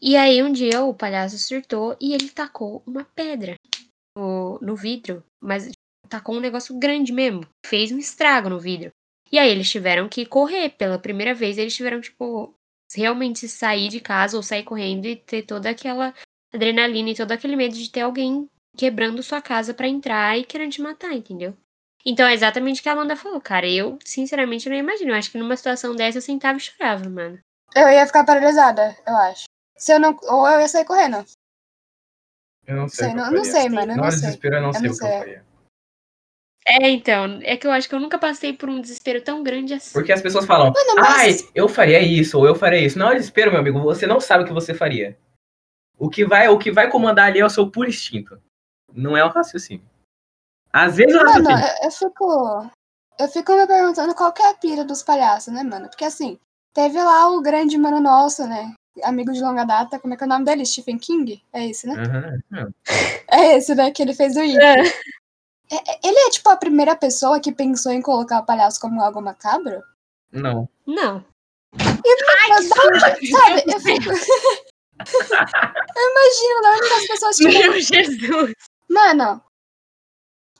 [SPEAKER 3] E aí um dia o palhaço surtou e ele tacou uma pedra no, no vidro, mas tacou um negócio grande mesmo. Fez um estrago no vidro. E aí eles tiveram que correr. Pela primeira vez, eles tiveram, tipo, realmente sair de casa ou sair correndo e ter toda aquela adrenalina e todo aquele medo de ter alguém quebrando sua casa pra entrar e querendo te matar, entendeu? Então é exatamente o que a Amanda falou, cara. Eu, sinceramente, não imagino. Eu acho que numa situação dessa eu sentava e chorava, mano.
[SPEAKER 2] Eu ia ficar paralisada, eu acho. Se eu não. Ou eu ia sair correndo.
[SPEAKER 1] Eu não sei.
[SPEAKER 2] Sei, não, não sei, mano. Eu não
[SPEAKER 1] do
[SPEAKER 2] sei.
[SPEAKER 1] desespero, eu não
[SPEAKER 2] Eu
[SPEAKER 1] sei
[SPEAKER 2] não
[SPEAKER 1] o que eu faria.
[SPEAKER 3] É, então. É que eu acho que eu nunca passei por um desespero tão grande assim.
[SPEAKER 1] Porque as pessoas falam,
[SPEAKER 2] Mano,
[SPEAKER 1] ai,
[SPEAKER 2] mas.
[SPEAKER 1] eu faria isso, ou eu faria isso. Na hora do desespero, meu amigo, você não sabe o que você faria. O que vai, o que vai comandar ali é o seu puro instinto. Não é o raciocínio. Às vezes
[SPEAKER 2] Mano,
[SPEAKER 1] raciocínio.
[SPEAKER 2] eu, eu fico. Eu fico me perguntando qual que é a pira dos palhaços, né, mano? Porque assim, teve lá o grande mano nosso, né? Amigo de longa data, como é que é o nome dele? Stephen King? É esse, né?
[SPEAKER 1] Aham,
[SPEAKER 2] É esse, né? Que ele fez o It.
[SPEAKER 3] É.
[SPEAKER 2] É- é- Ele é tipo a primeira pessoa que pensou em colocar o palhaço como algo macabro?
[SPEAKER 1] Não.
[SPEAKER 3] Não.
[SPEAKER 2] Mas da onde, sabe? Eu fico. eu imagino da onde que as pessoas tiram.
[SPEAKER 3] Meu Jesus.
[SPEAKER 2] Mano.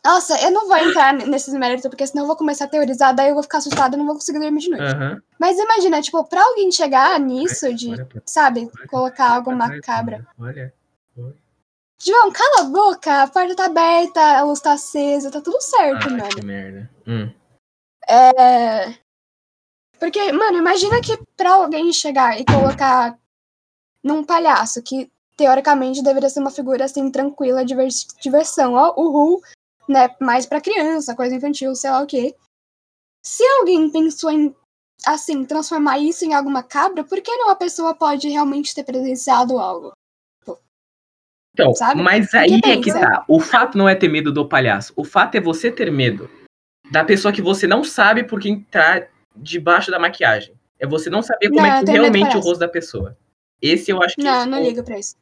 [SPEAKER 2] Nossa, eu não vou entrar nesses méritos, porque senão eu vou começar a teorizar, daí eu vou ficar assustada e não vou conseguir dormir de noite.
[SPEAKER 1] Aham.
[SPEAKER 2] Mas imagina, tipo, pra alguém chegar nisso de,
[SPEAKER 1] Olha
[SPEAKER 2] sabe,
[SPEAKER 1] olha
[SPEAKER 2] colocar algo
[SPEAKER 1] pra trás,
[SPEAKER 2] macabro.
[SPEAKER 1] Olha.
[SPEAKER 2] João, cala a boca, a porta tá aberta, a luz tá acesa, tá tudo certo,
[SPEAKER 1] Ah,
[SPEAKER 2] mano.
[SPEAKER 1] que merda. Hum.
[SPEAKER 2] É. Porque, mano, imagina que pra alguém chegar e colocar num palhaço que teoricamente deveria ser uma figura assim tranquila, divers- diversão, ó, uhul, né, mais pra criança, coisa infantil, sei lá o quê. Se alguém pensou em assim transformar isso em algo macabro, por que não a pessoa pode realmente ter presenciado algo?
[SPEAKER 1] Então,
[SPEAKER 2] Sabe?
[SPEAKER 1] mas aí é que
[SPEAKER 2] pensa.
[SPEAKER 1] tá. O fato não é ter medo do palhaço. O fato é você ter medo da pessoa que você não sabe por quem tá debaixo da maquiagem. É você não saber como
[SPEAKER 2] Não,
[SPEAKER 1] é que realmente o rosto da pessoa. Esse eu acho que
[SPEAKER 2] Não, não
[SPEAKER 1] é o-
[SPEAKER 2] ligo pra isso.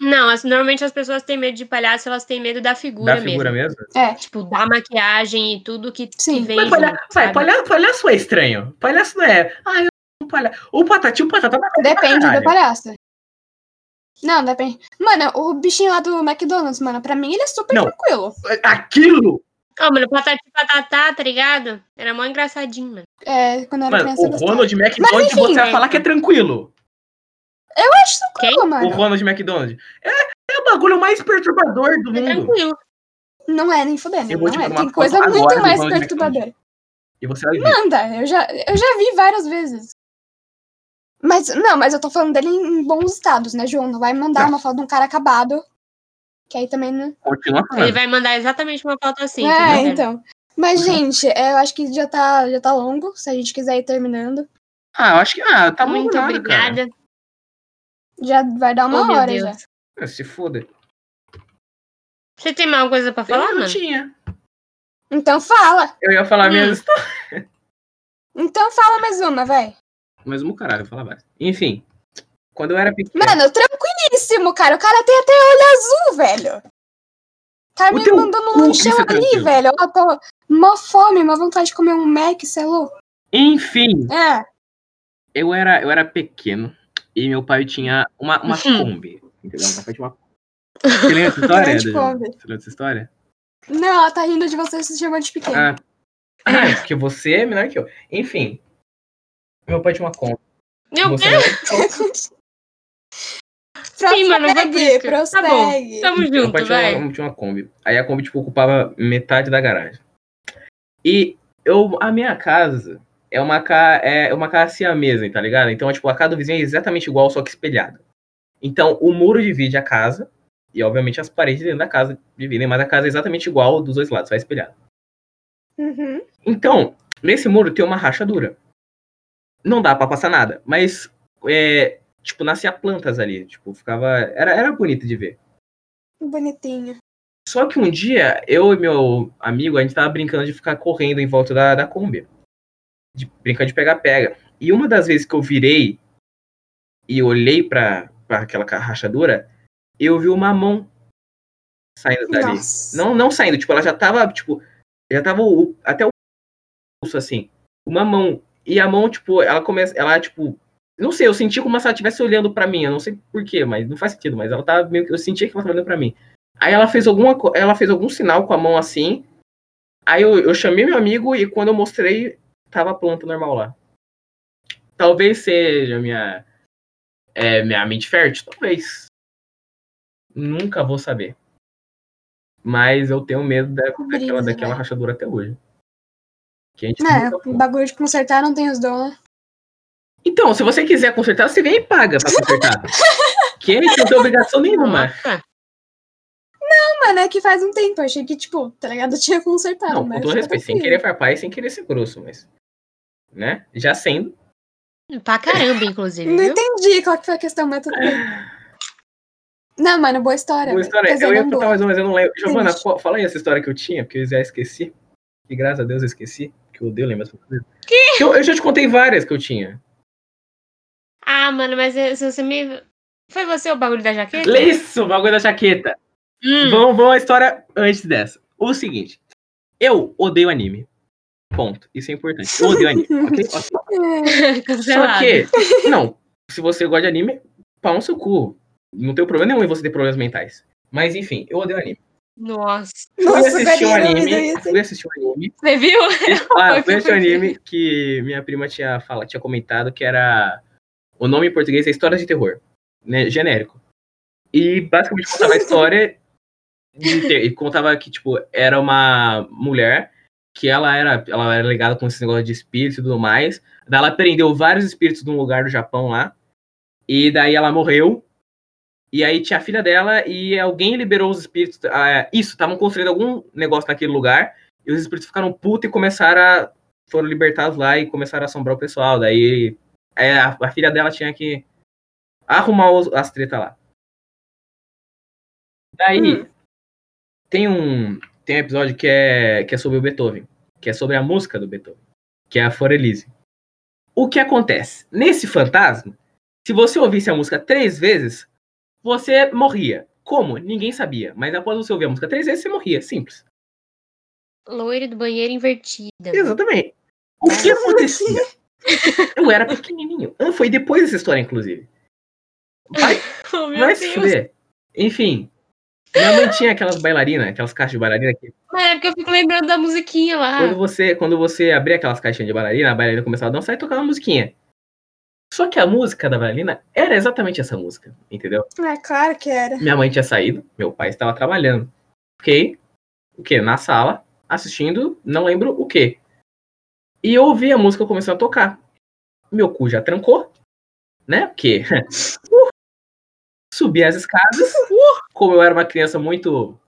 [SPEAKER 3] Não, as- normalmente as pessoas têm medo de palhaço, elas têm medo da figura,
[SPEAKER 1] da figura
[SPEAKER 3] mesmo.
[SPEAKER 1] mesmo.
[SPEAKER 2] É,
[SPEAKER 3] Tipo, da maquiagem e tudo que, que
[SPEAKER 2] Sim.
[SPEAKER 3] vem
[SPEAKER 1] Mas palha...
[SPEAKER 3] sabe?
[SPEAKER 1] palha... palhaço é estranho. Palhaço não é. Ah, eu um palhaço. O patati, o patata tá
[SPEAKER 2] Depende do palhaço. Não, depende. Mano, o bichinho lá do McDonald's, mano, pra mim ele é super
[SPEAKER 1] Não.
[SPEAKER 2] tranquilo.
[SPEAKER 1] Aquilo!
[SPEAKER 3] Ó, mano, patati patatá, tá ligado? Era mó engraçadinho, mano.
[SPEAKER 2] É, quando eu era
[SPEAKER 1] Mano,
[SPEAKER 2] criança
[SPEAKER 1] o. Ronald McDonald, você vai
[SPEAKER 3] né,
[SPEAKER 1] falar que é tranquilo.
[SPEAKER 2] Eu acho tranquilo,
[SPEAKER 1] O
[SPEAKER 2] mano.
[SPEAKER 1] Ronald McDonald. É, é o bagulho mais perturbador do
[SPEAKER 3] É
[SPEAKER 1] mundo.
[SPEAKER 3] tranquilo.
[SPEAKER 2] Não é nem fudendo,
[SPEAKER 1] Eu vou te
[SPEAKER 2] não é. Tem coisa muito mais perturbadora.
[SPEAKER 1] E você vai ver.
[SPEAKER 2] Manda, eu já, eu já vi várias vezes. Mas, não, mas eu tô falando dele em, bons estados, né, João? Não vai mandar
[SPEAKER 1] Não.
[SPEAKER 2] uma foto de um cara acabado. Que aí também não.
[SPEAKER 1] Continua
[SPEAKER 3] Ele vai mandar exatamente uma foto assim.
[SPEAKER 2] é, então. Mas,
[SPEAKER 1] Uhum.
[SPEAKER 2] gente, é, eu acho que já tá, já tá longo. Se a gente quiser ir terminando,
[SPEAKER 1] Ah, eu acho que. Ah, tá.
[SPEAKER 3] Muito
[SPEAKER 1] nada,
[SPEAKER 3] obrigada.
[SPEAKER 2] Já vai dar uma
[SPEAKER 3] oh,
[SPEAKER 2] hora já.
[SPEAKER 1] Ah, Se foda.
[SPEAKER 3] Você tem mais alguma coisa pra falar,
[SPEAKER 1] eu não
[SPEAKER 3] mano?
[SPEAKER 1] tinha.
[SPEAKER 2] Então fala.
[SPEAKER 1] Eu ia falar
[SPEAKER 3] Hum.
[SPEAKER 1] histórias.
[SPEAKER 2] Então fala mais uma, vai.
[SPEAKER 1] Mas um caralho, eu ia falar várias. Enfim. Quando eu era pequeno.
[SPEAKER 2] Mano, tranquilíssimo, cara. O cara tem até olho azul, velho. Tá
[SPEAKER 1] O
[SPEAKER 2] me mandando um lanchão ali,
[SPEAKER 1] tranquilo.
[SPEAKER 2] velho. Eu tô mó fome, uma vontade de comer um Mac, cê é louco.
[SPEAKER 1] Enfim,
[SPEAKER 2] É.
[SPEAKER 1] eu era, eu era pequeno e meu pai tinha uma, uma
[SPEAKER 3] Uhum.
[SPEAKER 1] Kombi. Entendeu? Meu pai tinha uma Você lembra essa história?
[SPEAKER 2] Grande? Kombi.
[SPEAKER 1] Você lembra essa história?
[SPEAKER 2] Não, ela tá rindo de você se chamou de pequeno.
[SPEAKER 1] Ah, ah, é porque você é menor que eu. Enfim. Meu pai tinha uma Kombi.
[SPEAKER 3] Meu
[SPEAKER 1] Você
[SPEAKER 3] Deus,
[SPEAKER 2] prossegue,
[SPEAKER 3] sim, mano, eu vou crítica. Tá bom,
[SPEAKER 2] prossegue.
[SPEAKER 3] tamo
[SPEAKER 1] Meu pai
[SPEAKER 3] junto,
[SPEAKER 1] tinha
[SPEAKER 3] vai.
[SPEAKER 1] uma, tinha uma Kombi. Aí a Kombi, tipo, ocupava metade da garagem. E eu, a minha casa é uma, ca, é uma casa siamesa, tá ligado? Então, tipo, a casa do vizinho é exatamente igual, só que espelhada. Então, o muro divide a casa, e obviamente as paredes dentro da casa dividem, mas a casa é exatamente igual dos dois lados, só espelhada.
[SPEAKER 2] Uhum.
[SPEAKER 1] Então, nesse muro tem uma rachadura. Não dá pra passar nada, mas, é, tipo, nascia plantas ali, tipo, ficava... Era, era bonito de ver.
[SPEAKER 2] Bonitinho.
[SPEAKER 1] Só que um dia, eu e meu amigo, a gente tava brincando de ficar correndo em volta da, da Kombi. De, brincando de pega-pega. E uma das vezes que eu virei e olhei pra, pra aquela rachadura, eu vi uma mão saindo dali.
[SPEAKER 2] Nossa.
[SPEAKER 1] Não, não saindo, tipo, ela já tava, tipo, já tava o- até o pulso, assim. Uma mão. E a mão, tipo, ela começa, ela, tipo, não sei, eu senti como se ela estivesse olhando pra mim, eu não sei porquê, mas não faz sentido, mas ela tava meio que, eu sentia que ela tava olhando pra mim. Aí ela fez alguma, ela fez algum sinal com a mão assim, aí eu, eu chamei meu amigo e quando eu mostrei, tava a planta normal lá. Talvez seja minha, é, minha mente fértil, talvez. Nunca vou saber. Mas eu tenho medo da,
[SPEAKER 2] Brisa,
[SPEAKER 1] daquela, daquela
[SPEAKER 2] velho.
[SPEAKER 1] rachadura até hoje. Que a gente
[SPEAKER 2] É, bagulho de consertar não tem os dons, né?
[SPEAKER 1] Então, se você quiser consertar, você vem e paga pra consertar. que não tem obrigação nenhuma.
[SPEAKER 3] Nossa.
[SPEAKER 2] Mano, é que faz um tempo. Eu achei que, tipo, tá ligado? Eu tinha consertado.
[SPEAKER 1] Não,
[SPEAKER 2] mas
[SPEAKER 1] com todo respeito, sem querer farpar e sem querer ser grosso, mas. Né? Já sendo.
[SPEAKER 3] Pra caramba, inclusive,
[SPEAKER 2] Não
[SPEAKER 3] viu?
[SPEAKER 2] entendi qual que foi a questão, mas tudo bem. Não, mano, boa história.
[SPEAKER 1] Boa história.
[SPEAKER 2] Dizer,
[SPEAKER 1] Eu ia contar mais uma, mas eu não lembro. Giovana, qual- fala aí essa história que eu tinha, porque eu já esqueci. E graças a Deus eu esqueci. Que eu odeio lembrar coisas. Que? Eu, eu já te contei várias que eu tinha.
[SPEAKER 3] Ah, mano, mas eh, se você me. Foi você o bagulho da jaqueta?
[SPEAKER 1] Lê isso, o bagulho da jaqueta.
[SPEAKER 3] Hum.
[SPEAKER 1] Vamos, vamos à história antes dessa. O seguinte. Eu odeio anime. Ponto. Isso é importante. Eu odeio anime. ok? Ok. Só que, não, se você gosta de anime, pau no seu cu. Não tem problema nenhum em você ter problemas mentais. Mas enfim, eu odeio anime.
[SPEAKER 3] Nossa.
[SPEAKER 1] Fui
[SPEAKER 2] Nossa,
[SPEAKER 1] assistir um anime. Fui assistir um anime.
[SPEAKER 3] Você viu?
[SPEAKER 1] Ah, fui assistir um anime que minha prima tinha, fala, tinha comentado que era. O nome em português é Histórias de Terror. Né, genérico. E basicamente contava a história. De ter, e contava que, tipo, era uma mulher que ela era, ela era ligada com esse negócio de espírito e tudo mais. Daí ela prendeu vários espíritos num lugar do Japão lá. E daí ela morreu. E aí tinha a filha dela e alguém liberou os espíritos. ah, isso, estavam construindo algum negócio naquele lugar. E os espíritos ficaram putos e começaram a. Foram libertados lá e começaram a assombrar o pessoal. Daí é, a, a filha dela tinha que arrumar os- as tretas lá. Daí
[SPEAKER 2] Hum.
[SPEAKER 1] tem um tem um episódio que é, que é sobre o Beethoven, que é sobre a música do Beethoven, que é a Forelise. O que acontece? Nesse fantasma, se você ouvisse a música três vezes, você morria. Como? Ninguém sabia. Mas após você ouvir a música três vezes, você morria. Simples.
[SPEAKER 3] Loira do banheiro invertida.
[SPEAKER 1] Exatamente. O que acontecia? Eu era pequenininho. Ah, Foi depois dessa história, inclusive. Vai,
[SPEAKER 3] Oh,
[SPEAKER 1] vai se fuder. Enfim. Minha mãe tinha aquelas bailarinas, aquelas caixas de bailarina que
[SPEAKER 3] Mas é porque eu fico lembrando da musiquinha lá.
[SPEAKER 1] quando você, quando você abria aquelas caixinhas de bailarina, a bailarina começava a dançar e tocava uma musiquinha. Só que a música da bailarina era exatamente essa música, entendeu?
[SPEAKER 2] É claro que era.
[SPEAKER 1] Minha mãe tinha saído, meu pai estava trabalhando. Fiquei, o quê? Na sala, assistindo, não lembro o quê. E eu ouvi a música começando a tocar. Meu cu já trancou, né? Porque uh, subi as escadas. Como eu era uma criança muito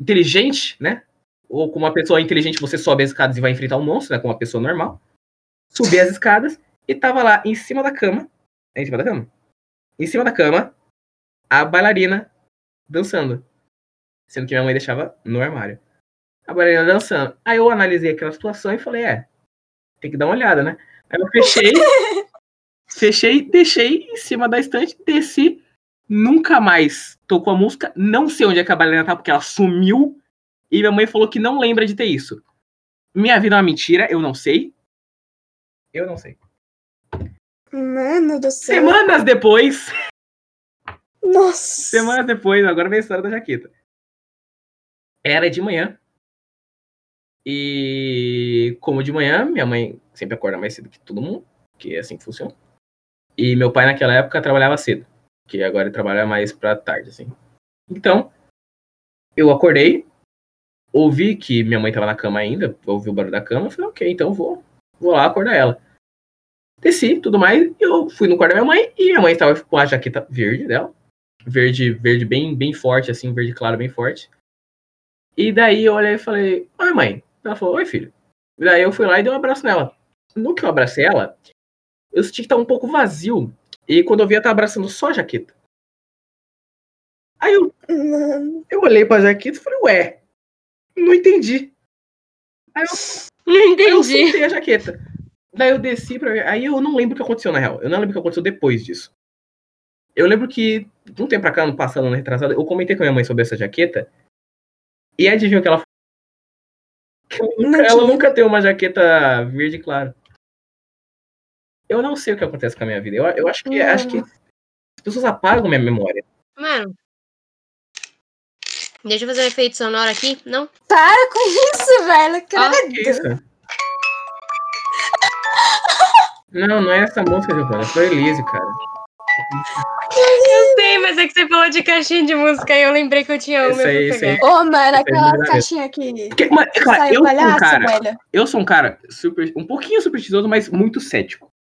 [SPEAKER 1] inteligente, né? Ou como uma pessoa inteligente, você sobe as escadas e vai enfrentar um monstro, né? Como uma pessoa normal. Subi as escadas e tava lá em cima da cama. É em cima da cama? Em cima da cama, a bailarina dançando. Sendo que minha mãe deixava no armário. A bailarina dançando. Aí eu analisei aquela situação e falei, é, tem que dar uma olhada, né? Aí eu fechei, fechei, deixei em cima da estante, desci, nunca mais tocou a música, não sei onde é que a bailarina tá, porque ela sumiu, e minha mãe falou que não lembra de ter isso. Minha vida é uma mentira, eu não sei. Eu não sei.
[SPEAKER 2] Mano do céu.
[SPEAKER 1] Semanas depois,
[SPEAKER 2] Nossa.
[SPEAKER 1] Semanas depois, agora vem a história da jaqueta. Era de manhã. E como de manhã, minha mãe sempre acorda mais cedo que todo mundo, que é assim que funciona. E meu pai naquela época trabalhava cedo, que agora ele trabalha mais pra tarde, assim. Então, eu acordei, ouvi que minha mãe tava na cama ainda, ouvi o barulho da cama, falei, ok, então vou, vou lá acordar ela. Desci, tudo mais, eu fui no quarto da minha mãe, e minha mãe estava com a jaqueta verde dela, verde, verde bem, bem forte, assim, verde claro, bem forte. E daí eu olhei e falei, oi mãe. Ela falou, oi filho. E daí eu fui lá e dei um abraço nela. No que eu abracei ela, eu senti que tava um pouco vazio. E quando eu vi, ela tava abraçando só a jaqueta. Aí eu, eu olhei pra jaqueta e falei, ué, não entendi. Aí eu
[SPEAKER 3] Não
[SPEAKER 1] Aí eu
[SPEAKER 3] entendi.
[SPEAKER 1] soltei a jaqueta. Daí eu desci pra ver. Aí eu não lembro o que aconteceu, na real. Eu não lembro o que aconteceu depois disso. Eu lembro que, de um tempo pra cá, no passado, ano retrasado, eu comentei com a minha mãe sobre essa jaqueta. E adivinha o que ela falou? Que ela nunca, ela nunca tem uma jaqueta verde claro. Eu não sei o que acontece com a minha vida. Eu, eu acho que acho que as pessoas apagam minha memória.
[SPEAKER 3] Mano. Deixa eu fazer um efeito sonoro aqui. Não?
[SPEAKER 2] Para com isso, velho. Credo.
[SPEAKER 1] Que isso? Não, não é essa música, Giovana. Foi Elise, cara.
[SPEAKER 3] Eu sei, mas é que você falou de caixinha de música e eu lembrei que eu tinha uma
[SPEAKER 1] aí, isso aí.
[SPEAKER 2] Ô, mano,
[SPEAKER 1] é
[SPEAKER 2] aquela
[SPEAKER 1] verdade.
[SPEAKER 2] caixinha aqui.
[SPEAKER 1] Porque, mano, cara,
[SPEAKER 2] Sai
[SPEAKER 1] eu
[SPEAKER 2] o
[SPEAKER 1] sou um
[SPEAKER 2] palhaço,
[SPEAKER 1] cara,
[SPEAKER 2] velho.
[SPEAKER 1] eu sou um cara super, um pouquinho supersticioso, mas muito cético.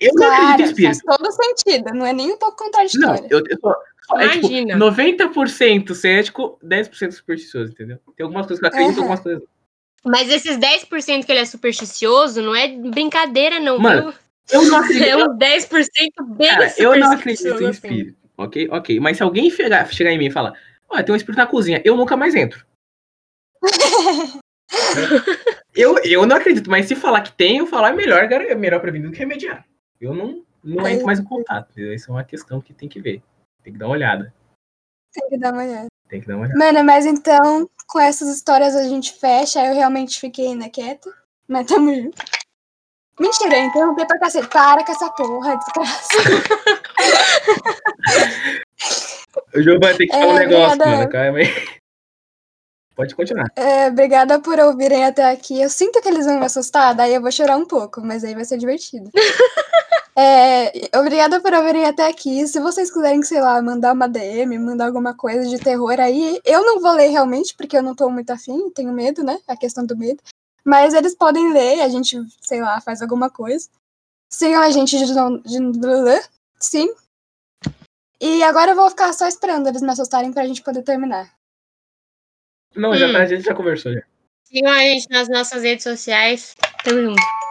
[SPEAKER 1] Eu não acredito em
[SPEAKER 2] Claro, faz
[SPEAKER 1] espírito.
[SPEAKER 2] todo sentido. Não é nem um pouco
[SPEAKER 1] Não,
[SPEAKER 2] contraditório.
[SPEAKER 1] eu, eu sou, só- é, tipo,
[SPEAKER 3] Imagina.
[SPEAKER 1] 90% cético, 10% supersticioso, entendeu? Tem algumas coisas que eu acredito,
[SPEAKER 2] Aham.
[SPEAKER 1] algumas coisas não.
[SPEAKER 3] Mas esses 10% que ele é supersticioso não é brincadeira, não,
[SPEAKER 1] Mano? Eu não acredito.
[SPEAKER 3] É um 10% bem
[SPEAKER 1] Cara, eu não acredito
[SPEAKER 3] supersticioso,
[SPEAKER 1] em
[SPEAKER 3] assim.
[SPEAKER 1] espírito. Ok? Ok. Mas se alguém chegar, chegar em mim e falar, olha, tem um espírito na cozinha, eu nunca mais entro. eu, eu não acredito, mas se falar que tem, eu falar é melhor, cara, é melhor prevenir do que remediar. Eu não, não entro mais em contato. Isso é uma questão que tem que ver. Tem que dar uma olhada.
[SPEAKER 2] Tem que dar uma olhada.
[SPEAKER 1] Tem que dar uma olhada.
[SPEAKER 2] Mano, mas então, com essas histórias a gente fecha. Eu realmente fiquei ainda quieta. Mas tamo junto. Mentira, eu interrompi pra cacete. Para com essa porra, desgraça.
[SPEAKER 1] O João vai ter que falar um
[SPEAKER 2] É,
[SPEAKER 1] negócio,
[SPEAKER 2] obrigada.
[SPEAKER 1] mano. Calma aí. Pode continuar.
[SPEAKER 2] É, obrigada por ouvirem até aqui. Eu sinto que eles vão me assustar, daí eu vou chorar um pouco, mas aí vai ser divertido. É, obrigada por ouvirem até aqui. Se vocês quiserem, sei lá, mandar uma DM, mandar alguma coisa de terror aí, eu não vou ler realmente, porque eu não tô muito afim, tenho medo, né? A questão do medo. Mas eles podem ler, a gente, sei lá, faz alguma coisa. Sigam a gente de, de, sim. E agora eu vou ficar só esperando eles me assustarem pra gente poder terminar.
[SPEAKER 1] Não, já
[SPEAKER 3] Hum.
[SPEAKER 1] tá, a gente já conversou já.
[SPEAKER 3] Sigam a gente nas nossas redes sociais. Tamo junto.